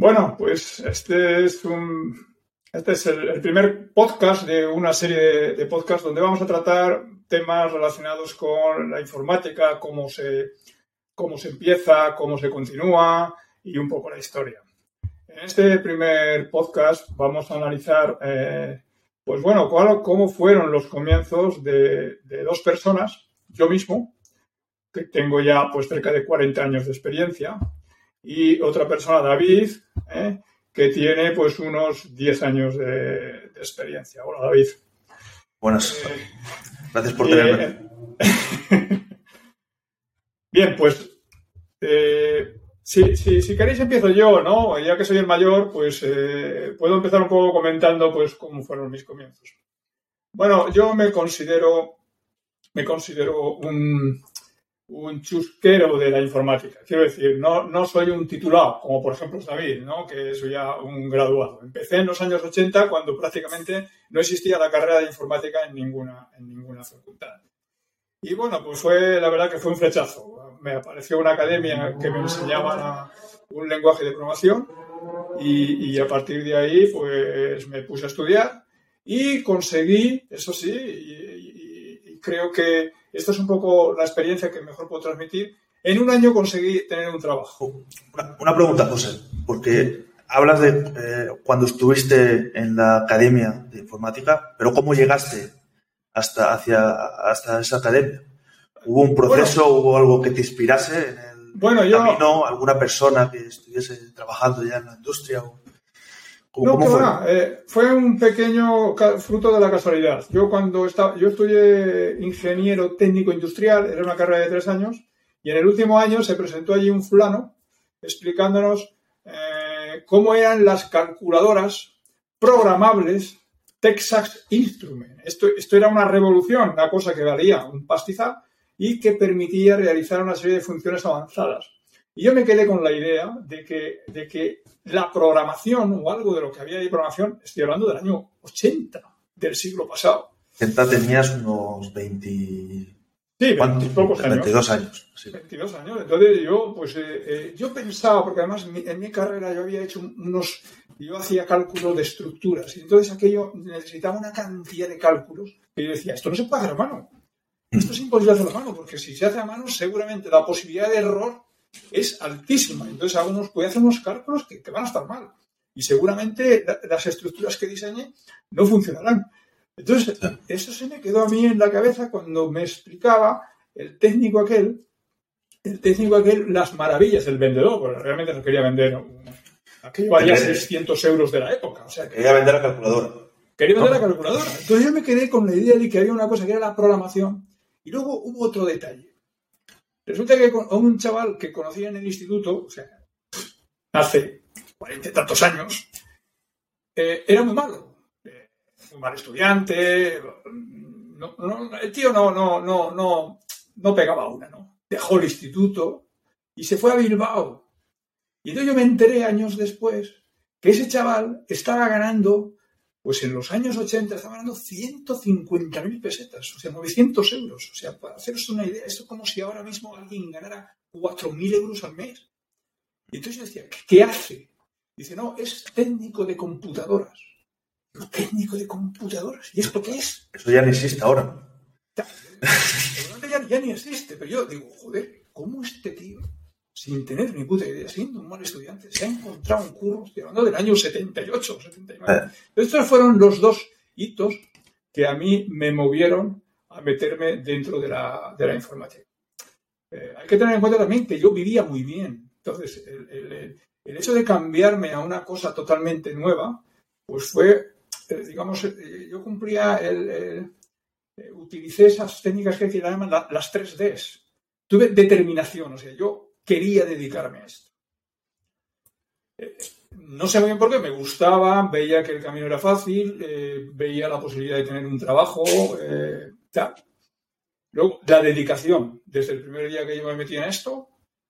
Bueno, pues este es un este es el, primer podcast de una serie de, podcasts donde vamos a tratar temas relacionados con la informática, cómo se, cómo se empieza, cómo se continúa y un poco la historia. En este primer podcast vamos a analizar, eh, pues bueno, cómo fueron los comienzos de, de dos personas, yo mismo, que tengo ya pues cerca de 40 años de experiencia, y otra persona, David, ¿eh? que tiene pues unos 10 años de, experiencia. Hola, David. Buenas. Eh, Gracias por tenerme. Bien, pues eh, si, si, queréis empiezo yo, ¿no? Ya que soy el mayor, pues puedo empezar un poco comentando pues cómo fueron mis comienzos. Bueno, yo me considero, me considero un, un chusquero de la informática. Quiero decir, no, no soy un titulado, como por ejemplo David, ¿no? que soy ya un graduado. Empecé en los años 80 cuando prácticamente no existía la carrera de informática en ninguna, en ninguna facultad. Y bueno, pues fue, la verdad que fue un flechazo. Me apareció una academia que me enseñaba un lenguaje de programación y, y a partir de ahí pues me puse a estudiar y conseguí, eso sí, y creo que esta es un poco la experiencia que mejor puedo transmitir. En un año conseguí tener un trabajo. Una, pregunta, José, porque hablas de eh, cuando estuviste en la academia de informática, pero ¿cómo llegaste hasta, hacia, hasta esa academia? ¿Hubo un proceso, hubo algo que te inspirase en el bueno, yo, camino? ¿Alguna persona que estuviese trabajando ya en la industria? No, fue? Eh, fue un pequeño fruto de la casualidad. Yo cuando estaba, yo estudié ingeniero técnico industrial, era una carrera de tres años, y en el último año se presentó allí un fulano explicándonos eh, cómo eran las calculadoras programables Texas Instruments. Esto, esto era una revolución, una cosa que valía un pastizal y que permitía realizar una serie de funciones avanzadas. Y yo me quedé con la idea de que, de que la programación o algo de lo que había de programación, estoy hablando del año 80 del siglo pasado. tenías unos 20... Sí, 20 pocos años. 22 años. 22 años. Entonces yo, pues, eh, eh, yo pensaba, porque además en mi, carrera yo había hecho unos, yo hacía cálculos de estructuras, y entonces aquello necesitaba una cantidad de cálculos que yo decía, esto no se puede hacer a mano. Esto es imposible hacerlo a mano, porque si se hace a mano, seguramente la posibilidad de error es altísima. Entonces, algunos puede hacer unos cálculos que, van a estar mal. Y seguramente las estructuras que diseñe no funcionarán. Entonces, eso se me quedó a mí en la cabeza cuando me explicaba el técnico aquel, el técnico aquel, las maravillas del vendedor, porque realmente no quería vender. Aquello valía 600 euros de la época. O sea, quería vender la calculadora. Quería vender la calculadora. Entonces yo me quedé con la idea de que había una cosa que era la programación. Y luego hubo otro detalle. Resulta que un chaval que conocía en el instituto, hace cuarenta y tantos años, eh, era muy malo. Eh, un mal estudiante. el tío no, no, no, no, no pegaba una, ¿no? Dejó el instituto y se fue a Bilbao. Y entonces yo me enteré años después que ese chaval estaba ganando pues en los años 80 estaba ganando 150.000 pesetas, o sea, 900 euros. O sea, para haceros una idea, esto es como si ahora mismo alguien ganara 4.000 euros al mes. Y entonces yo decía, ¿qué hace? Dice, no, es técnico de computadoras. técnico de computadoras. ¿Y esto qué es? Eso ya no existe ahora. Ya, ya, ya ni existe, pero yo digo, joder, ¿cómo este tío sin tener ni puta idea, siendo un mal estudiante, se ha encontrado un curro, estoy hablando del año 78 o 79. Estos fueron los dos hitos que a mí me movieron a meterme dentro de la, de la informática. Eh, hay que tener en cuenta también que yo vivía muy bien. Entonces, el, hecho de cambiarme a una cosa totalmente nueva, pues fue, eh, digamos, eh, yo cumplía el, utilicé esas técnicas que se llaman las 3Ds. Tuve determinación, o sea, yo quería dedicarme a esto. Eh, no sé muy bien por qué, me gustaba, veía que el camino era fácil, eh, veía la posibilidad de tener un trabajo, eh, Luego, la dedicación. Desde el primer día que yo me metí en esto,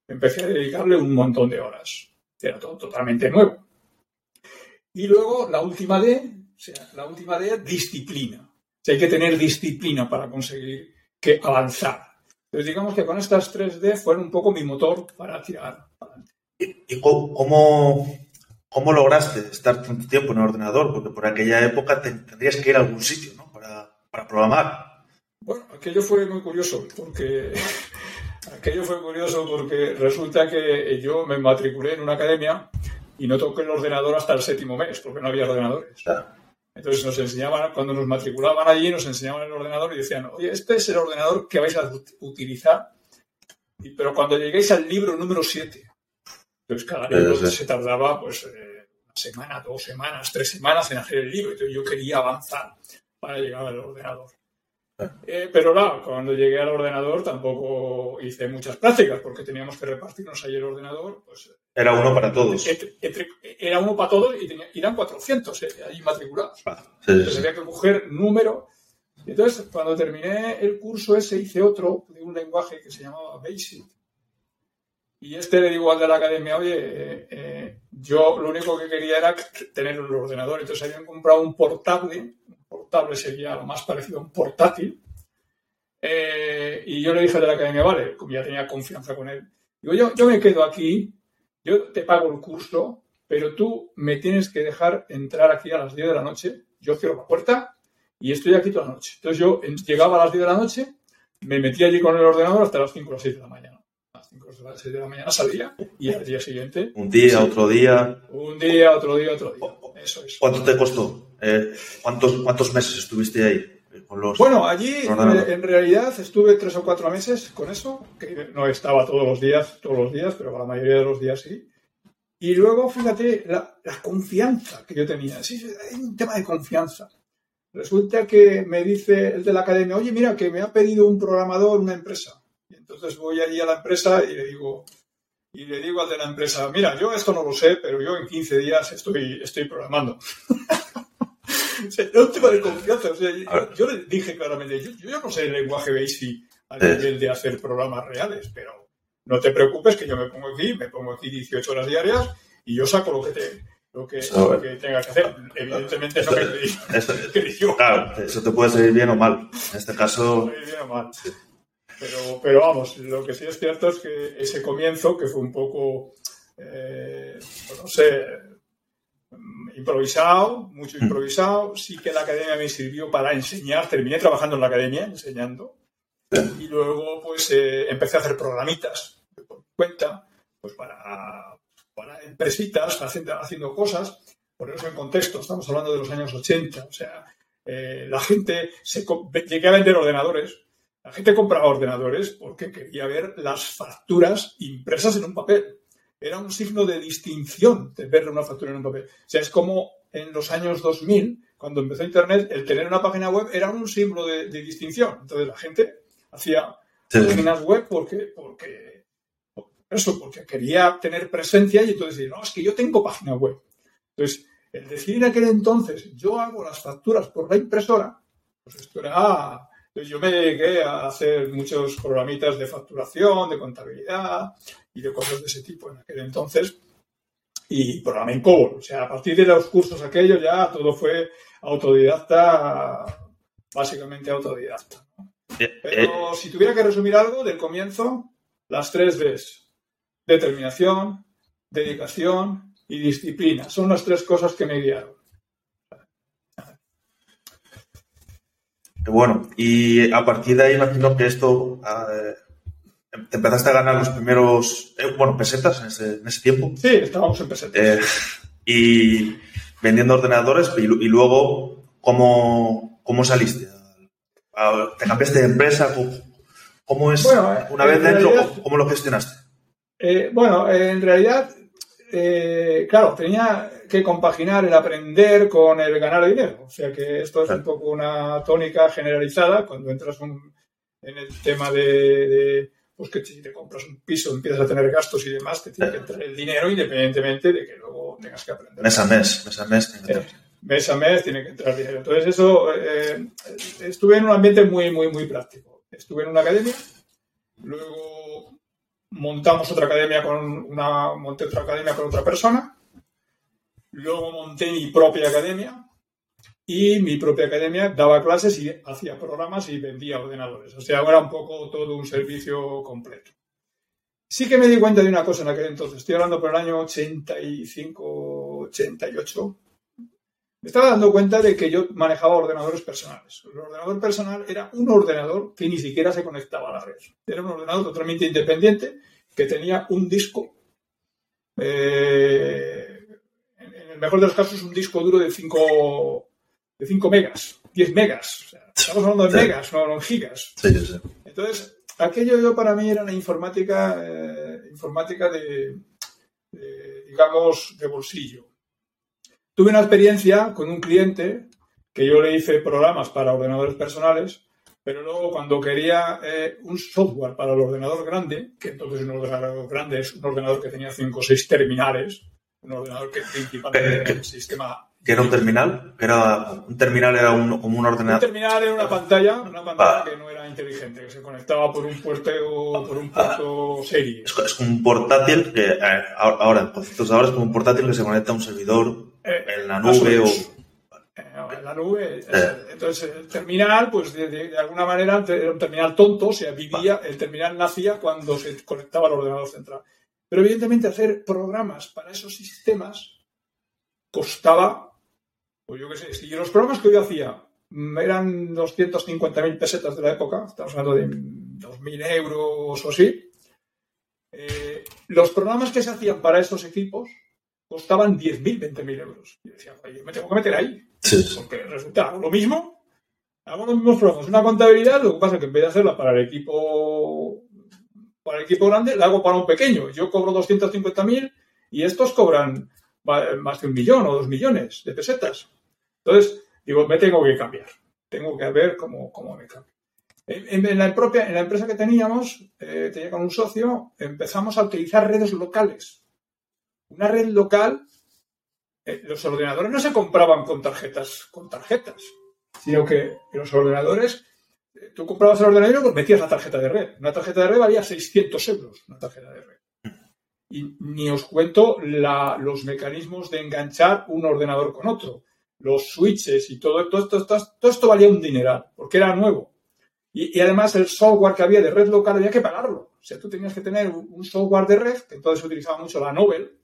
empecé a dedicarle un montón de horas. Era todo totalmente nuevo. Y luego, la última D, o sea, la última D, disciplina. O hay que tener disciplina para conseguir que avanzar. Entonces, digamos que con estas 3D fueron un poco mi motor para tirar ¿Y cómo, ¿cómo lograste estar tanto tiempo en el ordenador? Porque por aquella época tendrías que ir a algún sitio, ¿no? Para, para programar. Bueno, aquello fue muy curioso, porque aquello fue curioso porque resulta que yo me matriculé en una academia y no toqué el ordenador hasta el séptimo mes, porque no había ordenadores. Entonces nos enseñaban, cuando nos matriculaban allí, nos enseñaban el ordenador y decían, oye, este es el ordenador que vais a utilizar, pero cuando lleguéis al libro número 7, entonces cada libro se tardaba pues eh, una semana, dos semanas, tres semanas en hacer el libro, entonces yo quería avanzar para llegar al ordenador. Eh, pero claro, cuando llegué al ordenador tampoco hice muchas prácticas porque teníamos que repartirnos ahí el ordenador. Pues, era uno para todos. era uno para todos y, tenía, eran 400 eh, ahí matriculados. Ah, entonces había que coger número. entonces, cuando terminé el curso ese, hice otro de un lenguaje que se llamaba Basic. Y este le digo al de la academia, oye, eh, yo lo único que quería era tener el ordenador. Entonces habían comprado un portable portable sería lo más parecido a un portátil. Eh, y yo le dije de la academia, vale, como ya tenía confianza con él, digo, yo, yo me quedo aquí, yo te pago el curso, pero tú me tienes que dejar entrar aquí a las 10 de la noche, yo cierro la puerta y estoy aquí toda la noche. Entonces yo llegaba a las 10 de la noche, me metía allí con el ordenador hasta las 5 o las 6 de la mañana. A las 5 o las 6 de la mañana salía y al día siguiente... Un día, otro día... Un día, otro día, otro día. Eso es. ¿Cuánto te costó? Eh, ¿cuántos, ¿Cuántos meses estuviste ahí? Con los, bueno, allí eh, en realidad estuve tres o cuatro meses con eso, que no estaba todos los días, todos los días, pero la mayoría de los días sí. Y luego, fíjate, la, confianza que yo tenía. Sí, hay un tema de confianza. Resulta que me dice el de la academia, oye, mira, que me ha pedido un programador una empresa. Y entonces voy allí a la empresa y le digo, y le digo al de la empresa, mira, yo esto no lo sé, pero yo en 15 días estoy, estoy programando. o un tema de confianza. O sea, yo, le dije claramente, yo, yo, no sé el lenguaje BASIC a eh. nivel de hacer programas reales, pero no te preocupes que yo me pongo aquí, me pongo aquí 18 horas diarias y yo saco lo que te, lo que, hacer. Evidentemente eso, que, eso, Claro, eso te puede salir bien o mal. En este caso. Bien o mal. Pero, pero vamos, lo que sí es cierto es que ese comienzo, que fue un poco, eh, pues no sé, improvisado, mucho mm. improvisado, sí que la academia me sirvió para enseñar, terminé trabajando en la academia, enseñando, y luego pues eh, empecé a hacer programitas por cuenta, pues para, para empresitas, haciendo, haciendo cosas, eso en contexto, estamos hablando de los años 80, o sea, eh, la gente se llegué a vender ordenadores. La gente compraba ordenadores porque quería ver las facturas impresas en un papel. Era un signo de distinción de ver una factura en un papel. O sea, es como en los años 2000, cuando empezó Internet, el tener una página web era un símbolo de, distinción. Entonces la gente hacía páginas web porque, porque, eso, porque quería tener presencia y entonces decir, no, es que yo tengo página web. Entonces, el decir en aquel entonces, yo hago las facturas por la impresora, pues esto era, yo me dediqué a hacer muchos programitas de facturación, de contabilidad y de cosas de ese tipo en aquel entonces. Y programé en COBOL. O sea, a partir de los cursos aquellos ya todo fue autodidacta, básicamente autodidacta. Eh, Pero eh. si tuviera que resumir algo del comienzo, las tres Ds. Determinación, dedicación y disciplina. Son las tres cosas que me guiaron. Bueno, y a partir de ahí imagino que esto eh, te empezaste a ganar los primeros, eh, bueno, pesetas en ese, tiempo. Sí, estábamos en pesetas. Eh, y vendiendo ordenadores y, luego, ¿cómo, cómo saliste? ¿Te cambiaste de empresa? ¿Cómo, es, una vez dentro, cómo lo gestionaste? bueno, en realidad, claro, tenía que compaginar el aprender con el ganar dinero. O sea que esto es un poco una tónica generalizada cuando entras en el tema de, pues que si te compras un piso, empiezas a tener gastos y demás, te tiene que entrar el dinero independientemente de que luego tengas que aprender. Mes a mes, mes a mes. Eh, mes a mes tiene que entrar dinero. Entonces eso, eh, estuve en un ambiente muy, muy, muy práctico. Estuve en una academia, luego montamos otra academia con una, monté otra academia con otra persona, Luego monté mi propia academia y mi propia academia daba clases y hacía programas y vendía ordenadores. O sea, era un poco todo un servicio completo. Sí que me di cuenta de una cosa en aquel entonces. Estoy hablando por el año 85, 88, me estaba dando cuenta de que yo manejaba ordenadores personales. El ordenador personal era un ordenador que ni siquiera se conectaba a la red. Era un ordenador totalmente independiente que tenía un disco, eh, mejor de los casos, un disco duro de 5 de 5 megas, 10 megas. estamos hablando de megas, no, en gigas. Entonces, aquello yo para mí era una informática, eh, informática de, digamos, de bolsillo. Tuve una experiencia con un cliente que yo le hice programas para ordenadores personales, pero luego cuando quería eh, un software para el ordenador grande, que entonces un ordenador grande es un ordenador que tenía 5 o 6 terminales, un ordenador que principalmente era el sistema ¿Que era un terminal? Era, un terminal era un, como un ordenador. Un terminal era una pantalla, una pantalla que no era inteligente, que se conectaba por un puerto, por un puerto serie. Es, es un portátil que eh, ahora, en conceptos ahora es como un portátil que se conecta a un servidor Eh, en la nube o. Eh, en la nube. Entonces, el terminal, pues de, de- de alguna manera, era un terminal tonto, o sea, vivía, el terminal nacía cuando se conectaba al ordenador central. Pero evidentemente hacer programas para esos sistemas costaba, pues yo qué sé, si los programas que yo hacía eran 250.000 pesetas de la época, estamos hablando de 2.000 euros o así, eh, los programas que se hacían para esos equipos costaban 10.000, 20.000 euros. Y yo decía, oye, me tengo que meter ahí. Sí. Porque resulta, lo mismo, hago los mismos programas, una contabilidad, lo que pasa es que en vez de hacerla para el equipo para el equipo grande, la hago para un pequeño. Yo cobro 250.000 y estos cobran más de un millón o dos millones de pesetas. Entonces, digo, me tengo que cambiar. Tengo que ver cómo, cómo me cambio. En, en- la propia, en la empresa que teníamos, eh, tenía con un socio, empezamos a utilizar redes locales. Una red local eh, los ordenadores no se compraban con tarjetas, con tarjetas, sino que los ordenadores, tú comprabas el ordenador y metías la tarjeta de red. Una tarjeta de red valía 600 euros, una tarjeta de red. Y ni os cuento los mecanismos de enganchar un ordenador con otro, los switches y todo, todo, esto- todo, todo esto valía un dineral, porque era nuevo. Y, además el software que había de red local había que pagarlo. O sea, tú tenías que tener un, software de red, que entonces utilizaba mucho la Nobel,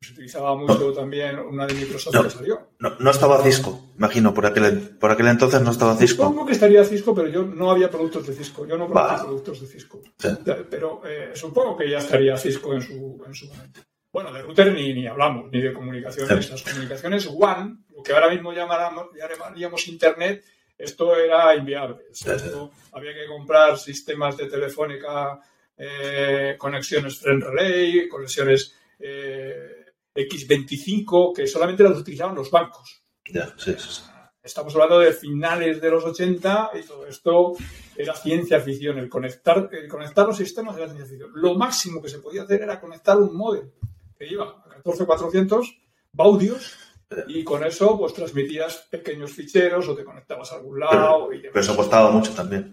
se utilizaba mucho también una de Microsoft No. que salió. No, no estaba Cisco, imagino, por aquel, por aquel entonces no estaba Cisco. Supongo que estaría Cisco, pero yo no había productos de Cisco. Yo no conocí Vale. productos de Cisco. Sí. Pero eh, supongo que ya estaría Cisco en su, en su momento. Bueno, de router ni, ni hablamos, ni de comunicaciones. Sí. Las comunicaciones WAN, lo que ahora mismo llamaramos- llamaríamos Internet, esto era inviable. Sí. esto había que comprar sistemas de telefónica, eh, conexiones friend relay, conexiones eh, X25, que solamente las utilizaban los bancos. Ya, sí, sí, sí. Estamos hablando de finales de los 80 y todo esto era ciencia ficción. El conectar, el conectar los sistemas era ciencia ficción. Lo máximo que se podía hacer era conectar un modem que iba a 14400 baudios y con eso pues transmitías pequeños ficheros o te conectabas a algún lado y Pero eso costaba mucho también.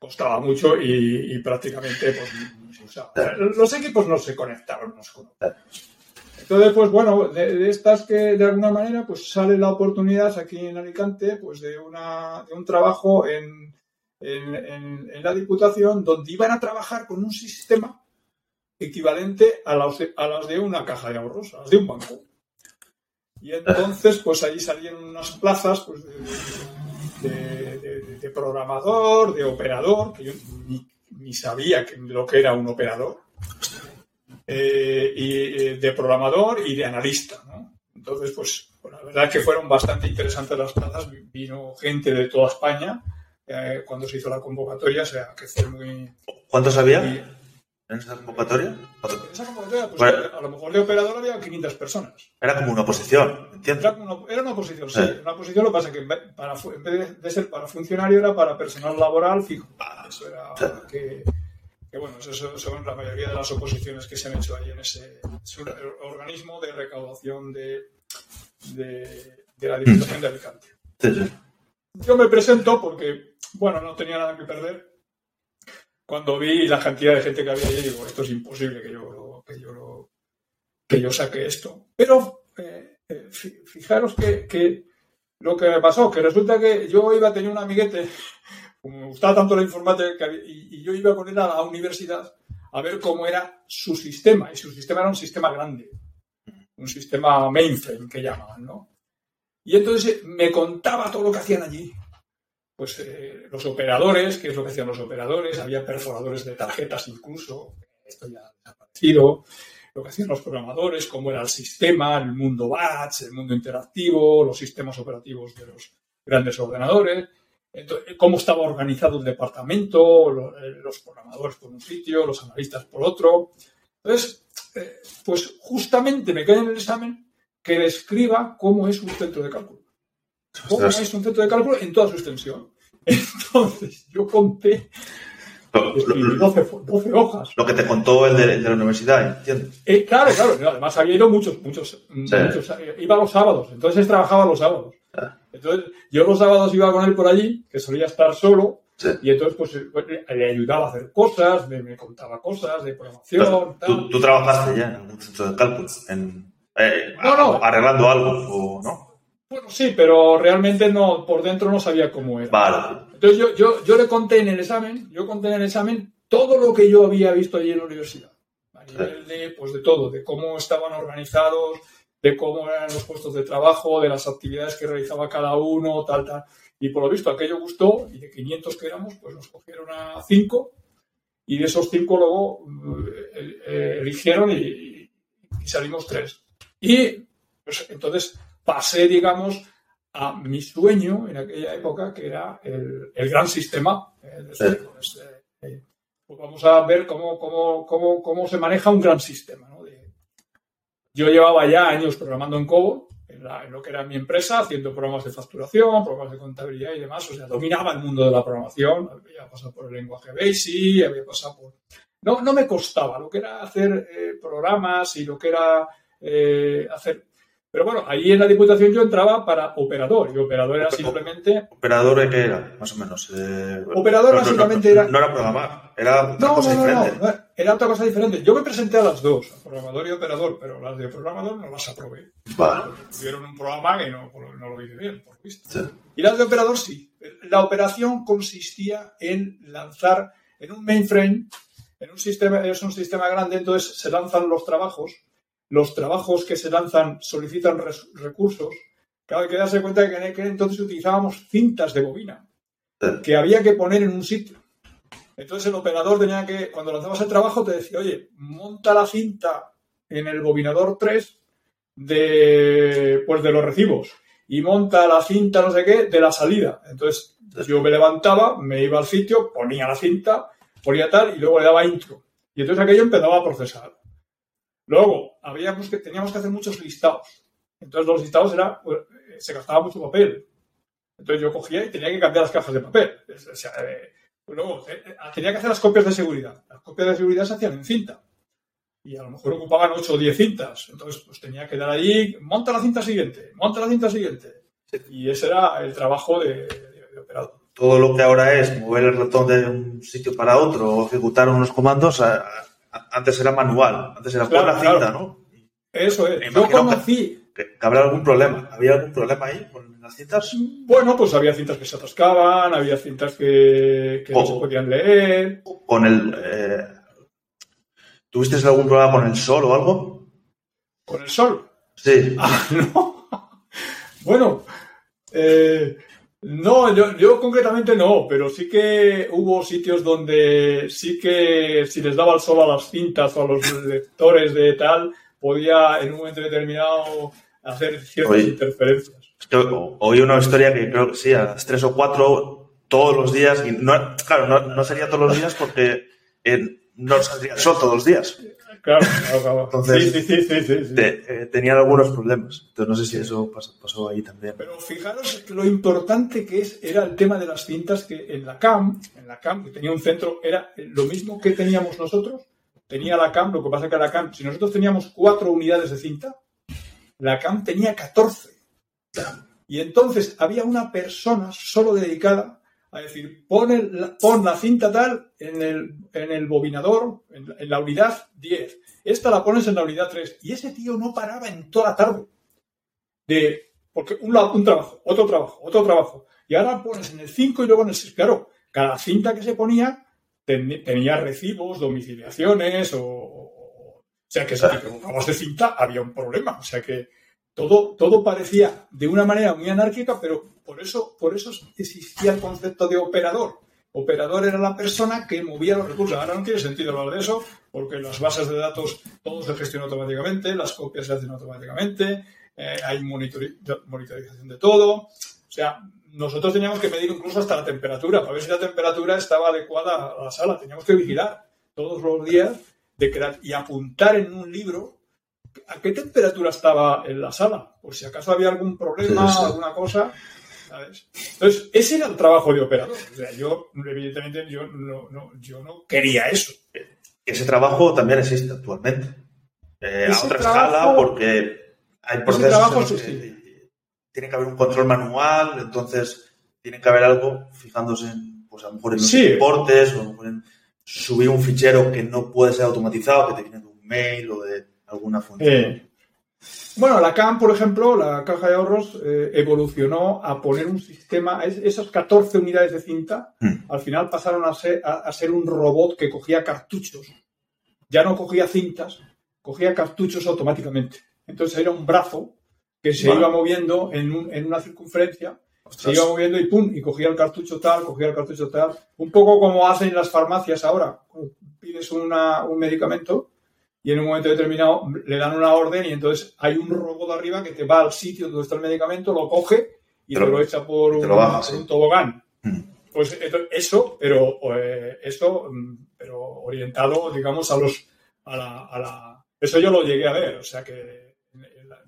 costaba mucho y, y prácticamente pues, los equipos no se conectaron. No se conectaron. Entonces, pues bueno, de, estas que de alguna manera pues sale la oportunidad aquí en Alicante pues de, una, de un trabajo en, en, en- en la Diputación donde iban a trabajar con un sistema equivalente a las, a las de una caja de ahorros, a las de un banco. Y entonces, pues allí salieron unas plazas pues, de, de- de- de programador, de operador, que yo ni, ni sabía que- lo que era un operador eh, y eh, de programador y de analista. ¿no? Entonces, pues, pues, la verdad es que fueron bastante interesantes las plazas. Vino gente de toda España eh, cuando se hizo la convocatoria, o sea, que fue muy... ¿Cuántos había muy- en esa convocatoria? esa convocatoria, pues, Bueno. a lo mejor de operador había 500 personas. Era como una posición, ¿entiendes? Era una, era una posición, sí. Eh. Una posición, lo que pasa es que en vez, para, en vez de, de ser para funcionario era para personal laboral fijo. Eso era Sí. que, que, bueno, eso son- son la mayoría de las oposiciones que se han hecho ahí en ese es un organismo de recaudación de, de, de la Diputación de Alicante. Yo me presento porque, bueno, no tenía nada que perder. Cuando vi la cantidad de gente que había allí, digo, esto es imposible que yo lo, que yo lo- que yo saque esto. Pero eh, eh, fi- fijaros que, que lo que me pasó, que resulta que yo iba a tener un amiguete, como me gustaba tanto la informática, y, y yo iba con él a la universidad a ver cómo era su sistema. Y su sistema era un sistema grande. un sistema mainframe que llamaban, ¿no? Y entonces me contaba todo lo que hacían allí. Pues eh, los operadores, qué es lo que hacían los operadores, había perforadores de tarjetas incluso, esto ya ha desaparecido, lo que hacían los programadores, cómo era el sistema, el mundo batch, el mundo interactivo, los sistemas operativos de los grandes ordenadores, cómo estaba organizado el departamento, eh, los programadores por un sitio, los analistas por otro. Entonces, eh, pues justamente me queda en el examen que describa cómo es un centro de cálculo. ¿Cómo es un centro de cálculo en toda su extensión? Entonces, yo conté 12, hojas. Lo que te contó el de, la universidad, ¿entiendes? Eh, claro, claro. Además, había ido muchos, muchos, muchos, Iba los sábados, entonces trabajaba los sábados. Entonces, yo los sábados iba con él por allí, que solía estar solo, y entonces pues, pues, le ayudaba a hacer cosas, me, contaba cosas de programación. ¿tú, trabajaste ya en un centro de cálculo? En, eh, arreglando algo, ¿o no? Bueno, sí, pero realmente no, por dentro no sabía cómo era. Vale. Entonces yo, yo, yo le conté en el examen, yo conté en el examen todo lo que yo había visto allí en la universidad. A nivel de, pues de todo, de cómo estaban organizados, de cómo eran los puestos de trabajo, de las actividades que realizaba cada uno, tal, tal. Y por lo visto aquello gustó y de 500 que éramos, pues nos cogieron a 5 y de esos 5 luego eh, eh, eligieron y, salimos 3. Y pues, entonces pasé, digamos, a mi sueño en aquella época, que era el, gran sistema. Eh, pues, pues, vamos a ver cómo, cómo, cómo, cómo, se maneja un gran sistema. Yo llevaba ya años programando en COBOL, en, lo que era mi empresa, haciendo programas de facturación, programas de contabilidad y demás. O sea, dominaba el mundo de la programación. Había pasado por el lenguaje BASIC, había pasado por... No, no me costaba lo que era hacer eh, programas y lo que era eh, hacer pero bueno, ahí en la Diputación yo entraba para operador y operador era simplemente... ¿Operador qué era, más o menos? Eh, operador básicamente era... No era programar, era otra cosa diferente. No, era otra cosa diferente. Yo me presenté a las dos, a programador y operador, pero las de programador no las aprobé. Vale. Tuvieron un programa que no, no lo hice bien, por visto. Y las de operador sí. La operación consistía en lanzar en un mainframe, en un sistema, es un sistema grande, entonces se lanzan los trabajos los trabajos que se lanzan solicitan recursos, claro, hay que darse cuenta de que en aquel entonces utilizábamos cintas de bobina que había que poner en un sitio. Entonces el operador tenía que, cuando lanzabas el trabajo, te decía, oye, monta la cinta en el bobinador 3 de, pues de los recibos y monta la cinta no sé qué de la salida. Entonces yo me levantaba, me iba al sitio, ponía la cinta, ponía tal y luego le daba intro. Y entonces aquello empezaba a procesar. Luego, habíamos que, teníamos que hacer muchos listados. Entonces, los listados era, pues, se gastaba mucho papel. Entonces, yo cogía y tenía que cambiar las cajas de papel. Eh, luego, eh, eh, tenía que hacer las copias de seguridad. Las copias de seguridad se hacían en cinta. Y a lo mejor ocupaban 8 o 10 cintas. Entonces, pues tenía que dar allí, monta la cinta siguiente, monta la cinta siguiente. Y ese era el trabajo de, de operador todo lo que ahora es mover el ratón de un sitio para otro o ejecutar unos comandos, antes era manual, antes era por la cinta, ¿no? Eso es. Yo conocí. Que, que, habrá algún problema. ¿Había algún problema ahí con las cintas? Bueno, pues había cintas que se atascaban, había cintas que, no se podían leer. Con el. Eh, ¿Tuviste algún problema con el sol o algo? ¿Con el sol? Sí. Ah, no. bueno, eh, no, yo, yo concretamente no, pero sí que hubo sitios donde sí que si les daba el sol a las cintas o a los lectores de tal, podía en un momento determinado hacer ciertas interferencias. oí una historia que creo que sí, a las tres o cuatro todos los días, y no, claro, no, sería todos los días porque no saldría el sol todos los días. Claro, claro, Entonces, sí, sí, sí, sí, eh, tenían algunos problemas. Entonces, no sé si eso pasó, ahí también. Pero fijaros lo importante que es, era el tema de las cintas, que en la CAM, en la CAM, que tenía un centro, era lo mismo que teníamos nosotros. Tenía la CAM, lo que pasa que la CAM, si nosotros teníamos cuatro unidades de cinta, la CAM tenía 14. Y entonces había una persona solo dedicada a decir, pon, la, pon la cinta tal en el, en el bobinador, en, la unidad 10. Esta la pones en la unidad 3. Y ese tío no paraba en toda la tarde. De, porque un, un trabajo, otro trabajo, otro trabajo. Y ahora pones en el 5 y luego en el 6. Claro, cada cinta que se ponía tenía recibos, domiciliaciones o, sea que si te de cinta había un problema. O sea que todo, parecía de una manera muy anárquica, pero por eso, por eso existía el concepto de operador. Operador era la persona que movía los recursos. Ahora no tiene sentido hablar de eso, porque las bases de datos todo se gestiona automáticamente, las copias se hacen automáticamente, eh, hay monitorización de todo. O sea, nosotros teníamos que medir incluso hasta la temperatura, para ver si la temperatura estaba adecuada a la sala. Teníamos que vigilar todos los días de y apuntar en un libro a qué temperatura estaba en la sala, por si acaso había algún problema, alguna cosa. Entonces, ese era el trabajo de operador. O sea, yo, evidentemente, yo no, yo no quería eso. Ese trabajo también existe actualmente. Eh, a otra escala, porque hay procesos que tiene que haber un control manual, entonces tiene que haber algo fijándose en, pues a lo mejor en los reportes, o a lo mejor en subir un fichero que no puede ser automatizado, que te viene de un mail o de alguna función. Eh, bueno, la CAM, por ejemplo, la caja de ahorros, eh, evolucionó a poner un sistema, esas 14 unidades de cinta, hmm. al final pasaron a ser, a, ser, un robot que cogía cartuchos. Ya no cogía cintas, cogía cartuchos automáticamente. Entonces era un brazo que se iba moviendo en, en una circunferencia se iba moviendo y pum, y cogía el cartucho tal, cogía el cartucho tal. Un poco como hacen las farmacias ahora. Pides un medicamento y en un momento determinado le dan una orden y entonces hay un robot de arriba que te va al sitio donde está el medicamento, lo coge y te, lo, echa por un, tobogán. Mm. Pues eso, pero eh, eso, mm, pero orientado, digamos, a los a la, eso yo lo llegué a ver. O sea que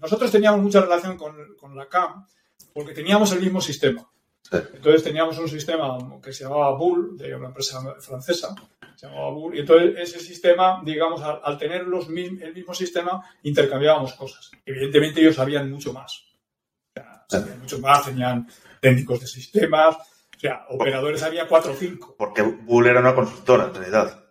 nosotros teníamos mucha relación con, con la CAM porque teníamos el mismo sistema. Entonces teníamos un sistema que se llamaba Bull, de una empresa francesa, y entonces ese sistema, digamos, al, tener el mismo sistema, intercambiábamos cosas. Evidentemente ellos sabían mucho más. sabían mucho más, tenían técnicos de sistemas, o sea, operadores había cuatro o cinco. Porque Bull era una consultora, en realidad.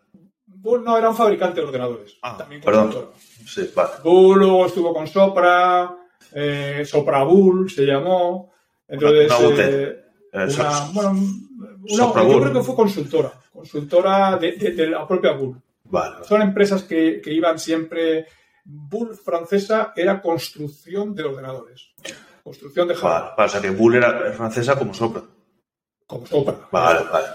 Bull no era un fabricante de ordenadores. Ah, también perdón. Sí, vale. Bull luego estuvo con Sopra, eh, Soprabull se llamó. Entonces, eh, una, bueno, yo creo que fue consultora, consultora de, la propia Bull. Son empresas que, iban siempre. Bull francesa era construcción de ordenadores. Construcción de hardware. Vale, o sea que Bull era francesa como Sopra. Como Sopra. Vale, vale.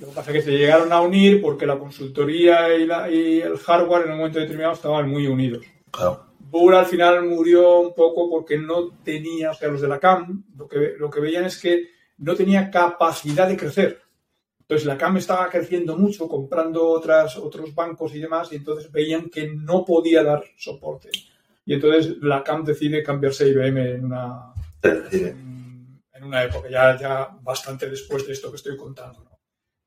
Lo que pasa es que se llegaron a unir porque la consultoría y, y el hardware en un momento determinado estaban muy unidos. Claro. Bull al final murió un poco porque no tenía, o sea, los de la CAM, lo que, lo que veían es que no tenía capacidad de crecer. Entonces la CAM estaba creciendo mucho, comprando otras, otros bancos y demás, y entonces veían que no podía dar soporte. Y entonces la CAM decide cambiarse a IBM en una, en, una época, ya, ya bastante después de esto que estoy contando.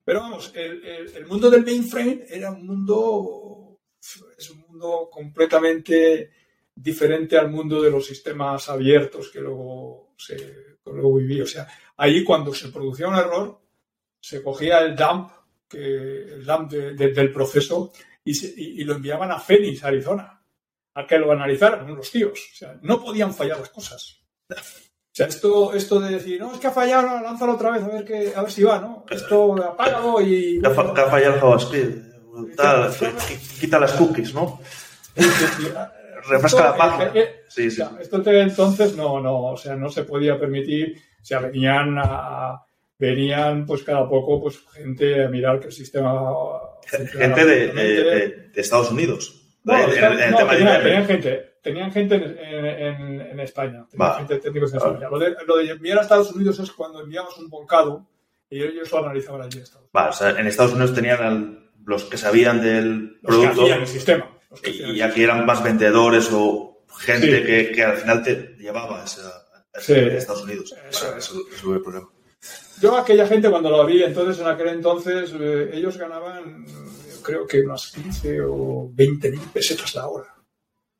Pero vamos, el, el mundo del mainframe era un mundo, es un mundo completamente diferente al mundo de los sistemas abiertos que luego, se, luego viví. O sea, ahí cuando se producía un error, se cogía el dump, que, el dump del proceso y, lo enviaban a Phoenix, Arizona, a que lo analizaran unos tíos. O sea, no podían fallar las cosas. O sea, esto, esto de decir, no, es que ha fallado, lánzalo otra vez a ver, que, a ver si va, ¿no? Esto apágalo y... Que ha, fallado el JavaScript. quita las cookies, ¿no? Refresca la página. sí, sí. esto entonces no, no, o sea, no se podía permitir, o sea, venían venían pues cada poco pues gente a mirar que el sistema gente de, Estados Unidos no, tenían, gente tenían gente en, España tenían gente técnicos en España. Lo de, lo de, enviar a Estados Unidos es cuando enviamos un volcado y ellos lo analizaban allí en Estados Unidos. o sea, en Estados Unidos tenían los que sabían del producto. el sistema y aquí eran más vendedores o gente que, al final te llevaba a, Estados Unidos. Eso, es el problema. Yo aquella gente cuando lo vi, entonces en aquel entonces eh, ellos ganaban creo que unas 15 o 20 mil pesetas la hora.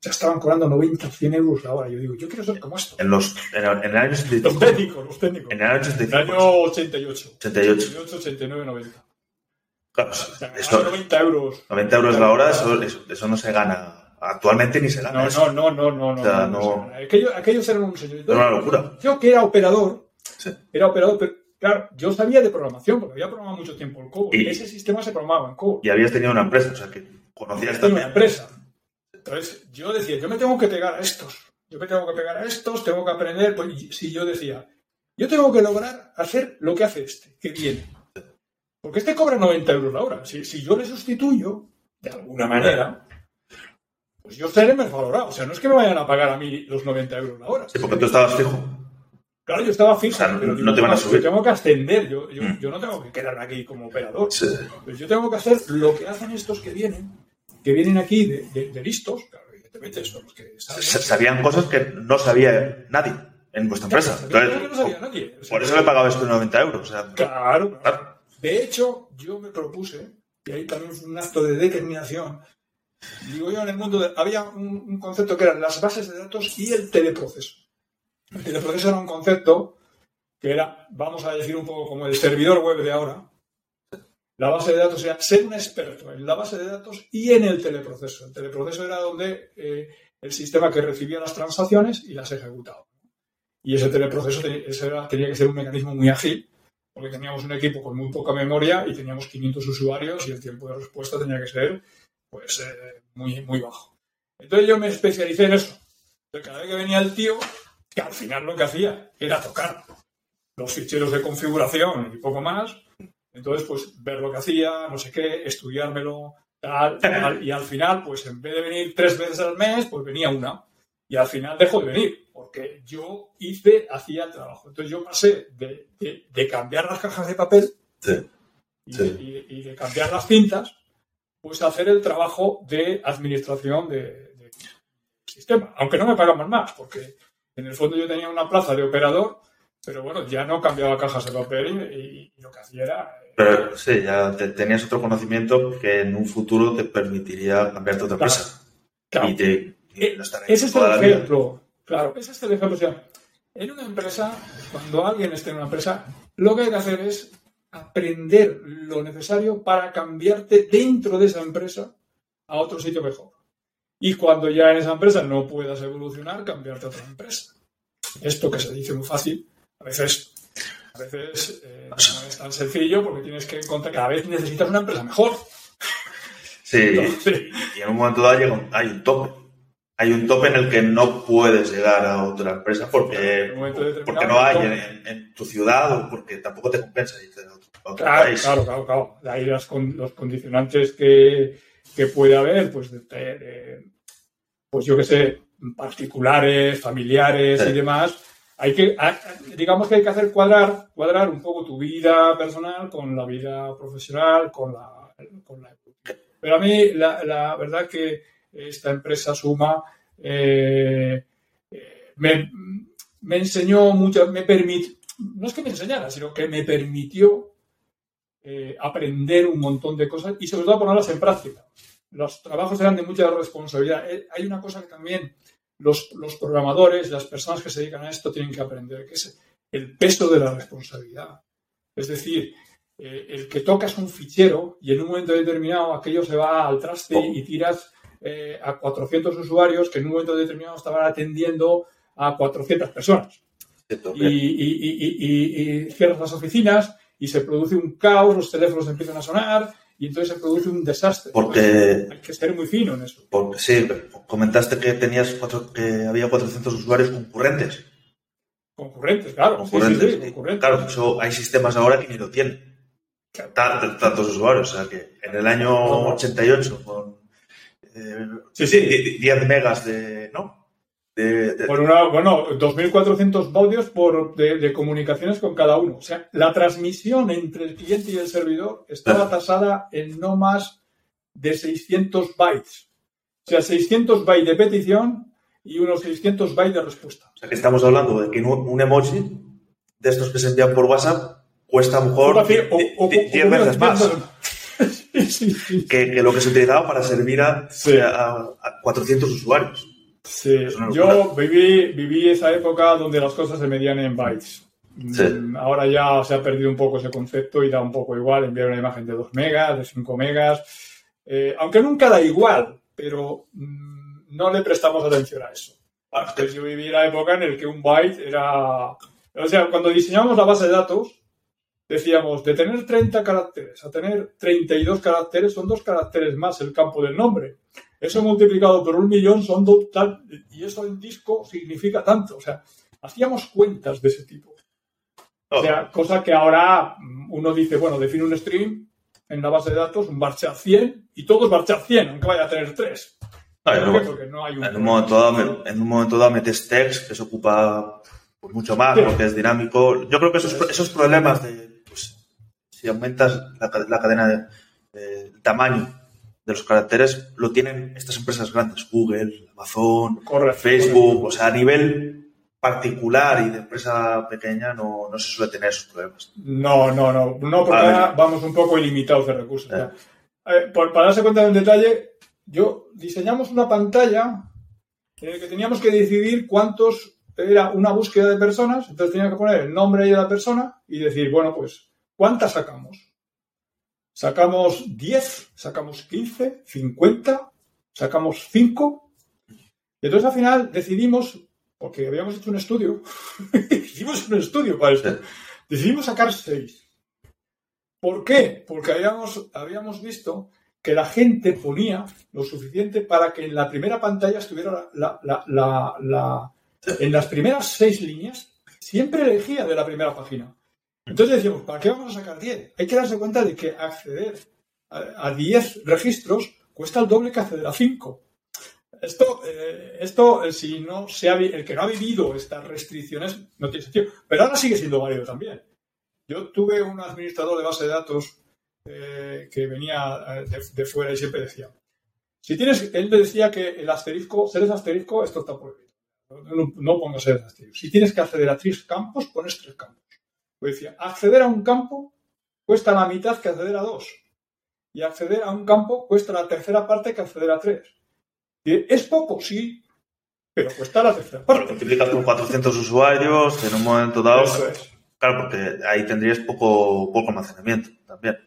Ya estaban cobrando 90, 100 euros la hora. Yo digo, yo quiero ser como esto. En, los, en, el año Los técnicos, los técnicos. En el año 85. En el año 88. 88. 88, 89, 90. Claro, esto, 90 euros. 90 euros la hora, eso, eso, no se gana. Actualmente ni se gana. No, no, no, no, no. O sea, no, Aquellos, eran un señor. Era una locura. Yo que era operador, era operador, pero claro, yo sabía de programación, porque había programado mucho tiempo el COBOL. Y ese sistema se programaba en COBOL. Y habías tenido una empresa, o sea que conocías también. una empresa. Entonces, yo decía, yo me tengo que pegar a estos. Yo me tengo que pegar a estos, tengo que aprender. Pues, si yo decía, yo tengo que lograr hacer lo que hace este, que viene. Porque este cobra 90 euros la hora. Si, si yo le sustituyo, de alguna manera, pues yo seré más valorado. O sea, no es que me vayan a pagar a mí los 90 euros la hora. Sí, porque tú estabas fijo. Claro, yo estaba fijo. O sea, pero no te van a yo subir. tengo que ascender. Yo, yo, Mm. yo no tengo que quedarme aquí como operador. Sí. Pues yo tengo que hacer lo que hacen estos que vienen, que vienen aquí de, de- de listos, claro, evidentemente son los que saben. Sabían cosas que no sabía nadie en vuestra empresa. Claro, Entonces, que no sabía nadie. O sea, por eso le pagaba estos 90 euros. O sea, Claro, Claro. De hecho, yo me propuse, y ahí también fue un acto de determinación, digo yo en el mundo, de- había un, concepto que eran las bases de datos y el teleproceso. El teleproceso era un concepto que era, vamos a decir un poco como el servidor web de ahora. La base de datos era ser un experto en la base de datos y en el teleproceso. El teleproceso era donde eh, el sistema que recibía las transacciones y las ejecutaba. Y ese teleproceso tenía que ser un mecanismo muy ágil, porque teníamos un equipo con muy poca memoria y teníamos 500 usuarios y el tiempo de respuesta tenía que ser pues eh, muy, muy bajo. Entonces yo me especialicé en eso. Cada vez que venía el tío, que al final lo que hacía era tocar los ficheros de configuración y poco más, entonces pues ver lo que hacía, no sé qué, estudiármelo, tal, tal, y al final pues en vez de venir tres veces al mes, pues venía una. Y al final dejó de venir, porque yo hice, hacía trabajo. Entonces yo pasé de, de- de cambiar las cajas de papel Sí, y, sí. y- y de cambiar las cintas, pues a hacer el trabajo de administración de, de sistema. Aunque no me pagaban más, porque en el fondo yo tenía una plaza de operador, pero bueno, ya no cambiaba cajas de papel y, y lo que hacía era... eh, Pero sí, ya te- tenías otro conocimiento que en un futuro te permitiría cambiarte otra Claro. empresa. claro, Y te y Eh, no estar ahí Ese es el ejemplo. Claro, ese es el ejemplo. O sea, en una empresa, cuando alguien esté en una empresa, lo que hay que hacer es aprender lo necesario para cambiarte dentro de esa empresa a otro sitio mejor. Y cuando ya en esa empresa no puedas evolucionar, cambiarte a otra empresa. Esto que se dice muy fácil, a veces, a veces eh, no es tan sencillo porque tienes que encontrar, cada vez necesitas una empresa mejor. Sí, Entonces, y en un momento dado llega un- hay un tope. Hay un tope en el que no puedes llegar a otra empresa porque, porque no hay en, tu ciudad o porque tampoco te compensa irte a otro, a otro Claro, país. claro, claro, claro. Ahí las con- los condicionantes que, que puede haber, pues, de, de- pues yo qué sé, particulares, familiares Sí. y demás. Hay que, digamos que hay que hacer cuadrar, cuadrar un poco tu vida personal con la vida profesional, con la, con la Pero a mí la, la verdad que esta empresa Suma eh, me, me enseñó mucho, me permitió, no es que me enseñara, sino que me permitió eh, aprender un montón de cosas y sobre todo ponerlas en práctica. Los trabajos eran de mucha responsabilidad. Eh, Hay una cosa que también los, los programadores, las personas que se dedican a esto tienen que aprender, que es el peso de la responsabilidad. Es decir, el que tocas un fichero y en un momento determinado aquello se va al traste y tiras eh, a 400 usuarios que en un momento determinado estaban atendiendo a 400 personas y, y- y- y- y- y cierras las oficinas y se produce un caos, los teléfonos empiezan a sonar y entonces se produce un desastre. Porque, Hay que ser muy fino en eso. porque sí, comentaste que tenías cuatro- que había 400 usuarios concurrentes. Concurrentes, claro. sí, sí, concurrentes. sí, concurrentes. Claro, eso hay sistemas ahora que ni lo tienen. Tan- tantos usuarios. O sea que en el año 88 con eh, Sí, sí. die- 10 megas de. ¿No? De, de- Por una, bueno, 2.400 baudios por, de, de comunicaciones con cada uno. O sea, la transmisión entre el cliente y el servidor estaba tasada en no más de 600 bytes. O sea, 600 bytes de petición y unos 600 bytes de respuesta. o sea que estamos hablando de que un, emoji de estos que se envían por WhatsApp cuesta a lo mejor O- o- o- 10 o- veces más sí, sí. que, que lo que se utilizaba para servir a, Sí. a, a 400 usuarios. Sí, yo viví, viví esa época donde las cosas se medían en bytes. Sí. Mm, Ahora ya se ha perdido un poco ese concepto y da un poco igual enviar una imagen de 2 megas, de 5 megas, Eh, aunque nunca da igual, pero mm, no le prestamos atención a eso. Entonces yo viví la época en la que un byte era... O sea, cuando diseñamos la base de datos, decíamos, de tener 30 caracteres a tener 32 caracteres son dos caracteres más el campo del nombre. Eso multiplicado por un millón son dos tal, y eso en disco significa tanto. O sea, hacíamos cuentas de ese tipo. O sea, cosa que ahora uno dice, bueno, define un stream en la base de datos, un varchar 100, y todo es varchar 100, aunque vaya a tener 3. en, un momento dado, en un momento dado metes text, que se ocupa pues, mucho más, porque es dinámico. Yo creo que esos, esos problemas de si aumentas la, cadena de, tamaño de los caracteres, lo tienen estas empresas grandes, Google, Amazon, Facebook, o sea, a nivel particular y de empresa pequeña no, se suele tener esos problemas. No, no, no, no porque ahora vamos un poco ilimitados de recursos. Eh, para darse cuenta del detalle, yo diseñamos una pantalla en la que teníamos que decidir cuántos era una búsqueda de personas, entonces tenía que poner el nombre de la persona y decir, bueno, pues ¿Cuántas sacamos? ¿Sacamos 10? ¿Sacamos 15? ¿50? ¿Sacamos 5? Y entonces al final decidimos, porque habíamos hecho un estudio, hicimos un estudio para esto, decidimos sacar 6. ¿Por qué? Porque habíamos, habíamos visto que la gente ponía lo suficiente para que en la primera pantalla estuviera la, la, en las primeras seis líneas, siempre elegía de la primera página. Entonces decimos, ¿para qué vamos a sacar 10? Hay que darse cuenta de que acceder a 10 registros cuesta el doble que acceder a 5. Esto, eh, esto eh, si no se ha, el que no ha vivido estas restricciones no tiene sentido. Pero ahora sigue siendo válido también. Yo tuve un administrador de base de datos eh, que venía de, fuera y siempre decía, si tienes, él me decía que el asterisco, seres asterisco, esto está prohibido. No, no pongas seres asterisco. Si tienes que acceder a tres campos, pones tres campos. Pues decía, acceder a un campo cuesta la mitad que acceder a dos. Y acceder a un campo cuesta la tercera parte que acceder a tres. es poco, sí, pero cuesta la tercera parte. multiplicas con 400 usuarios en un momento dado. Claro, porque ahí tendrías poco, poco almacenamiento también.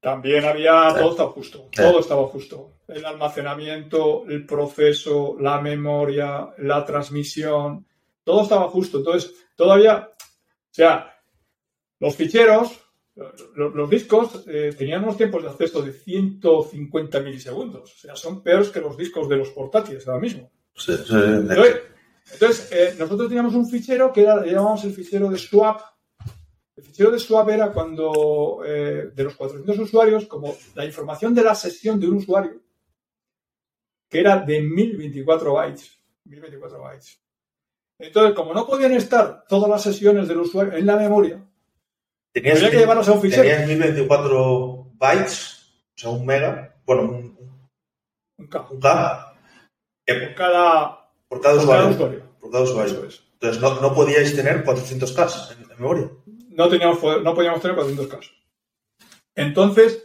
También había, todo estaba justo, todo estaba justo. El almacenamiento, el proceso, la memoria, la transmisión, todo estaba justo. Entonces, todavía, o sea, los ficheros, los, discos eh, tenían unos tiempos de acceso de 150 milisegundos. O sea, son peores que los discos de los portátiles ahora mismo. entonces, eh, nosotros teníamos un fichero que era, llamábamos el fichero de swap. El fichero de swap era cuando eh, de los 400 usuarios, como la información de la sesión de un usuario, que era de 1024 bytes. 1024 bytes. Entonces, como no podían estar todas las sesiones del usuario en la memoria, Tenías, que llevarlos a un fichero. Tenías 1024 bytes, o sea, un mega, bueno, un, un K. Un K. por cada, por cada usuario. Por cada usuario. Entonces, no, no, podíais tener 400K en, memoria. No, teníamos, no podíamos tener 400K. Entonces,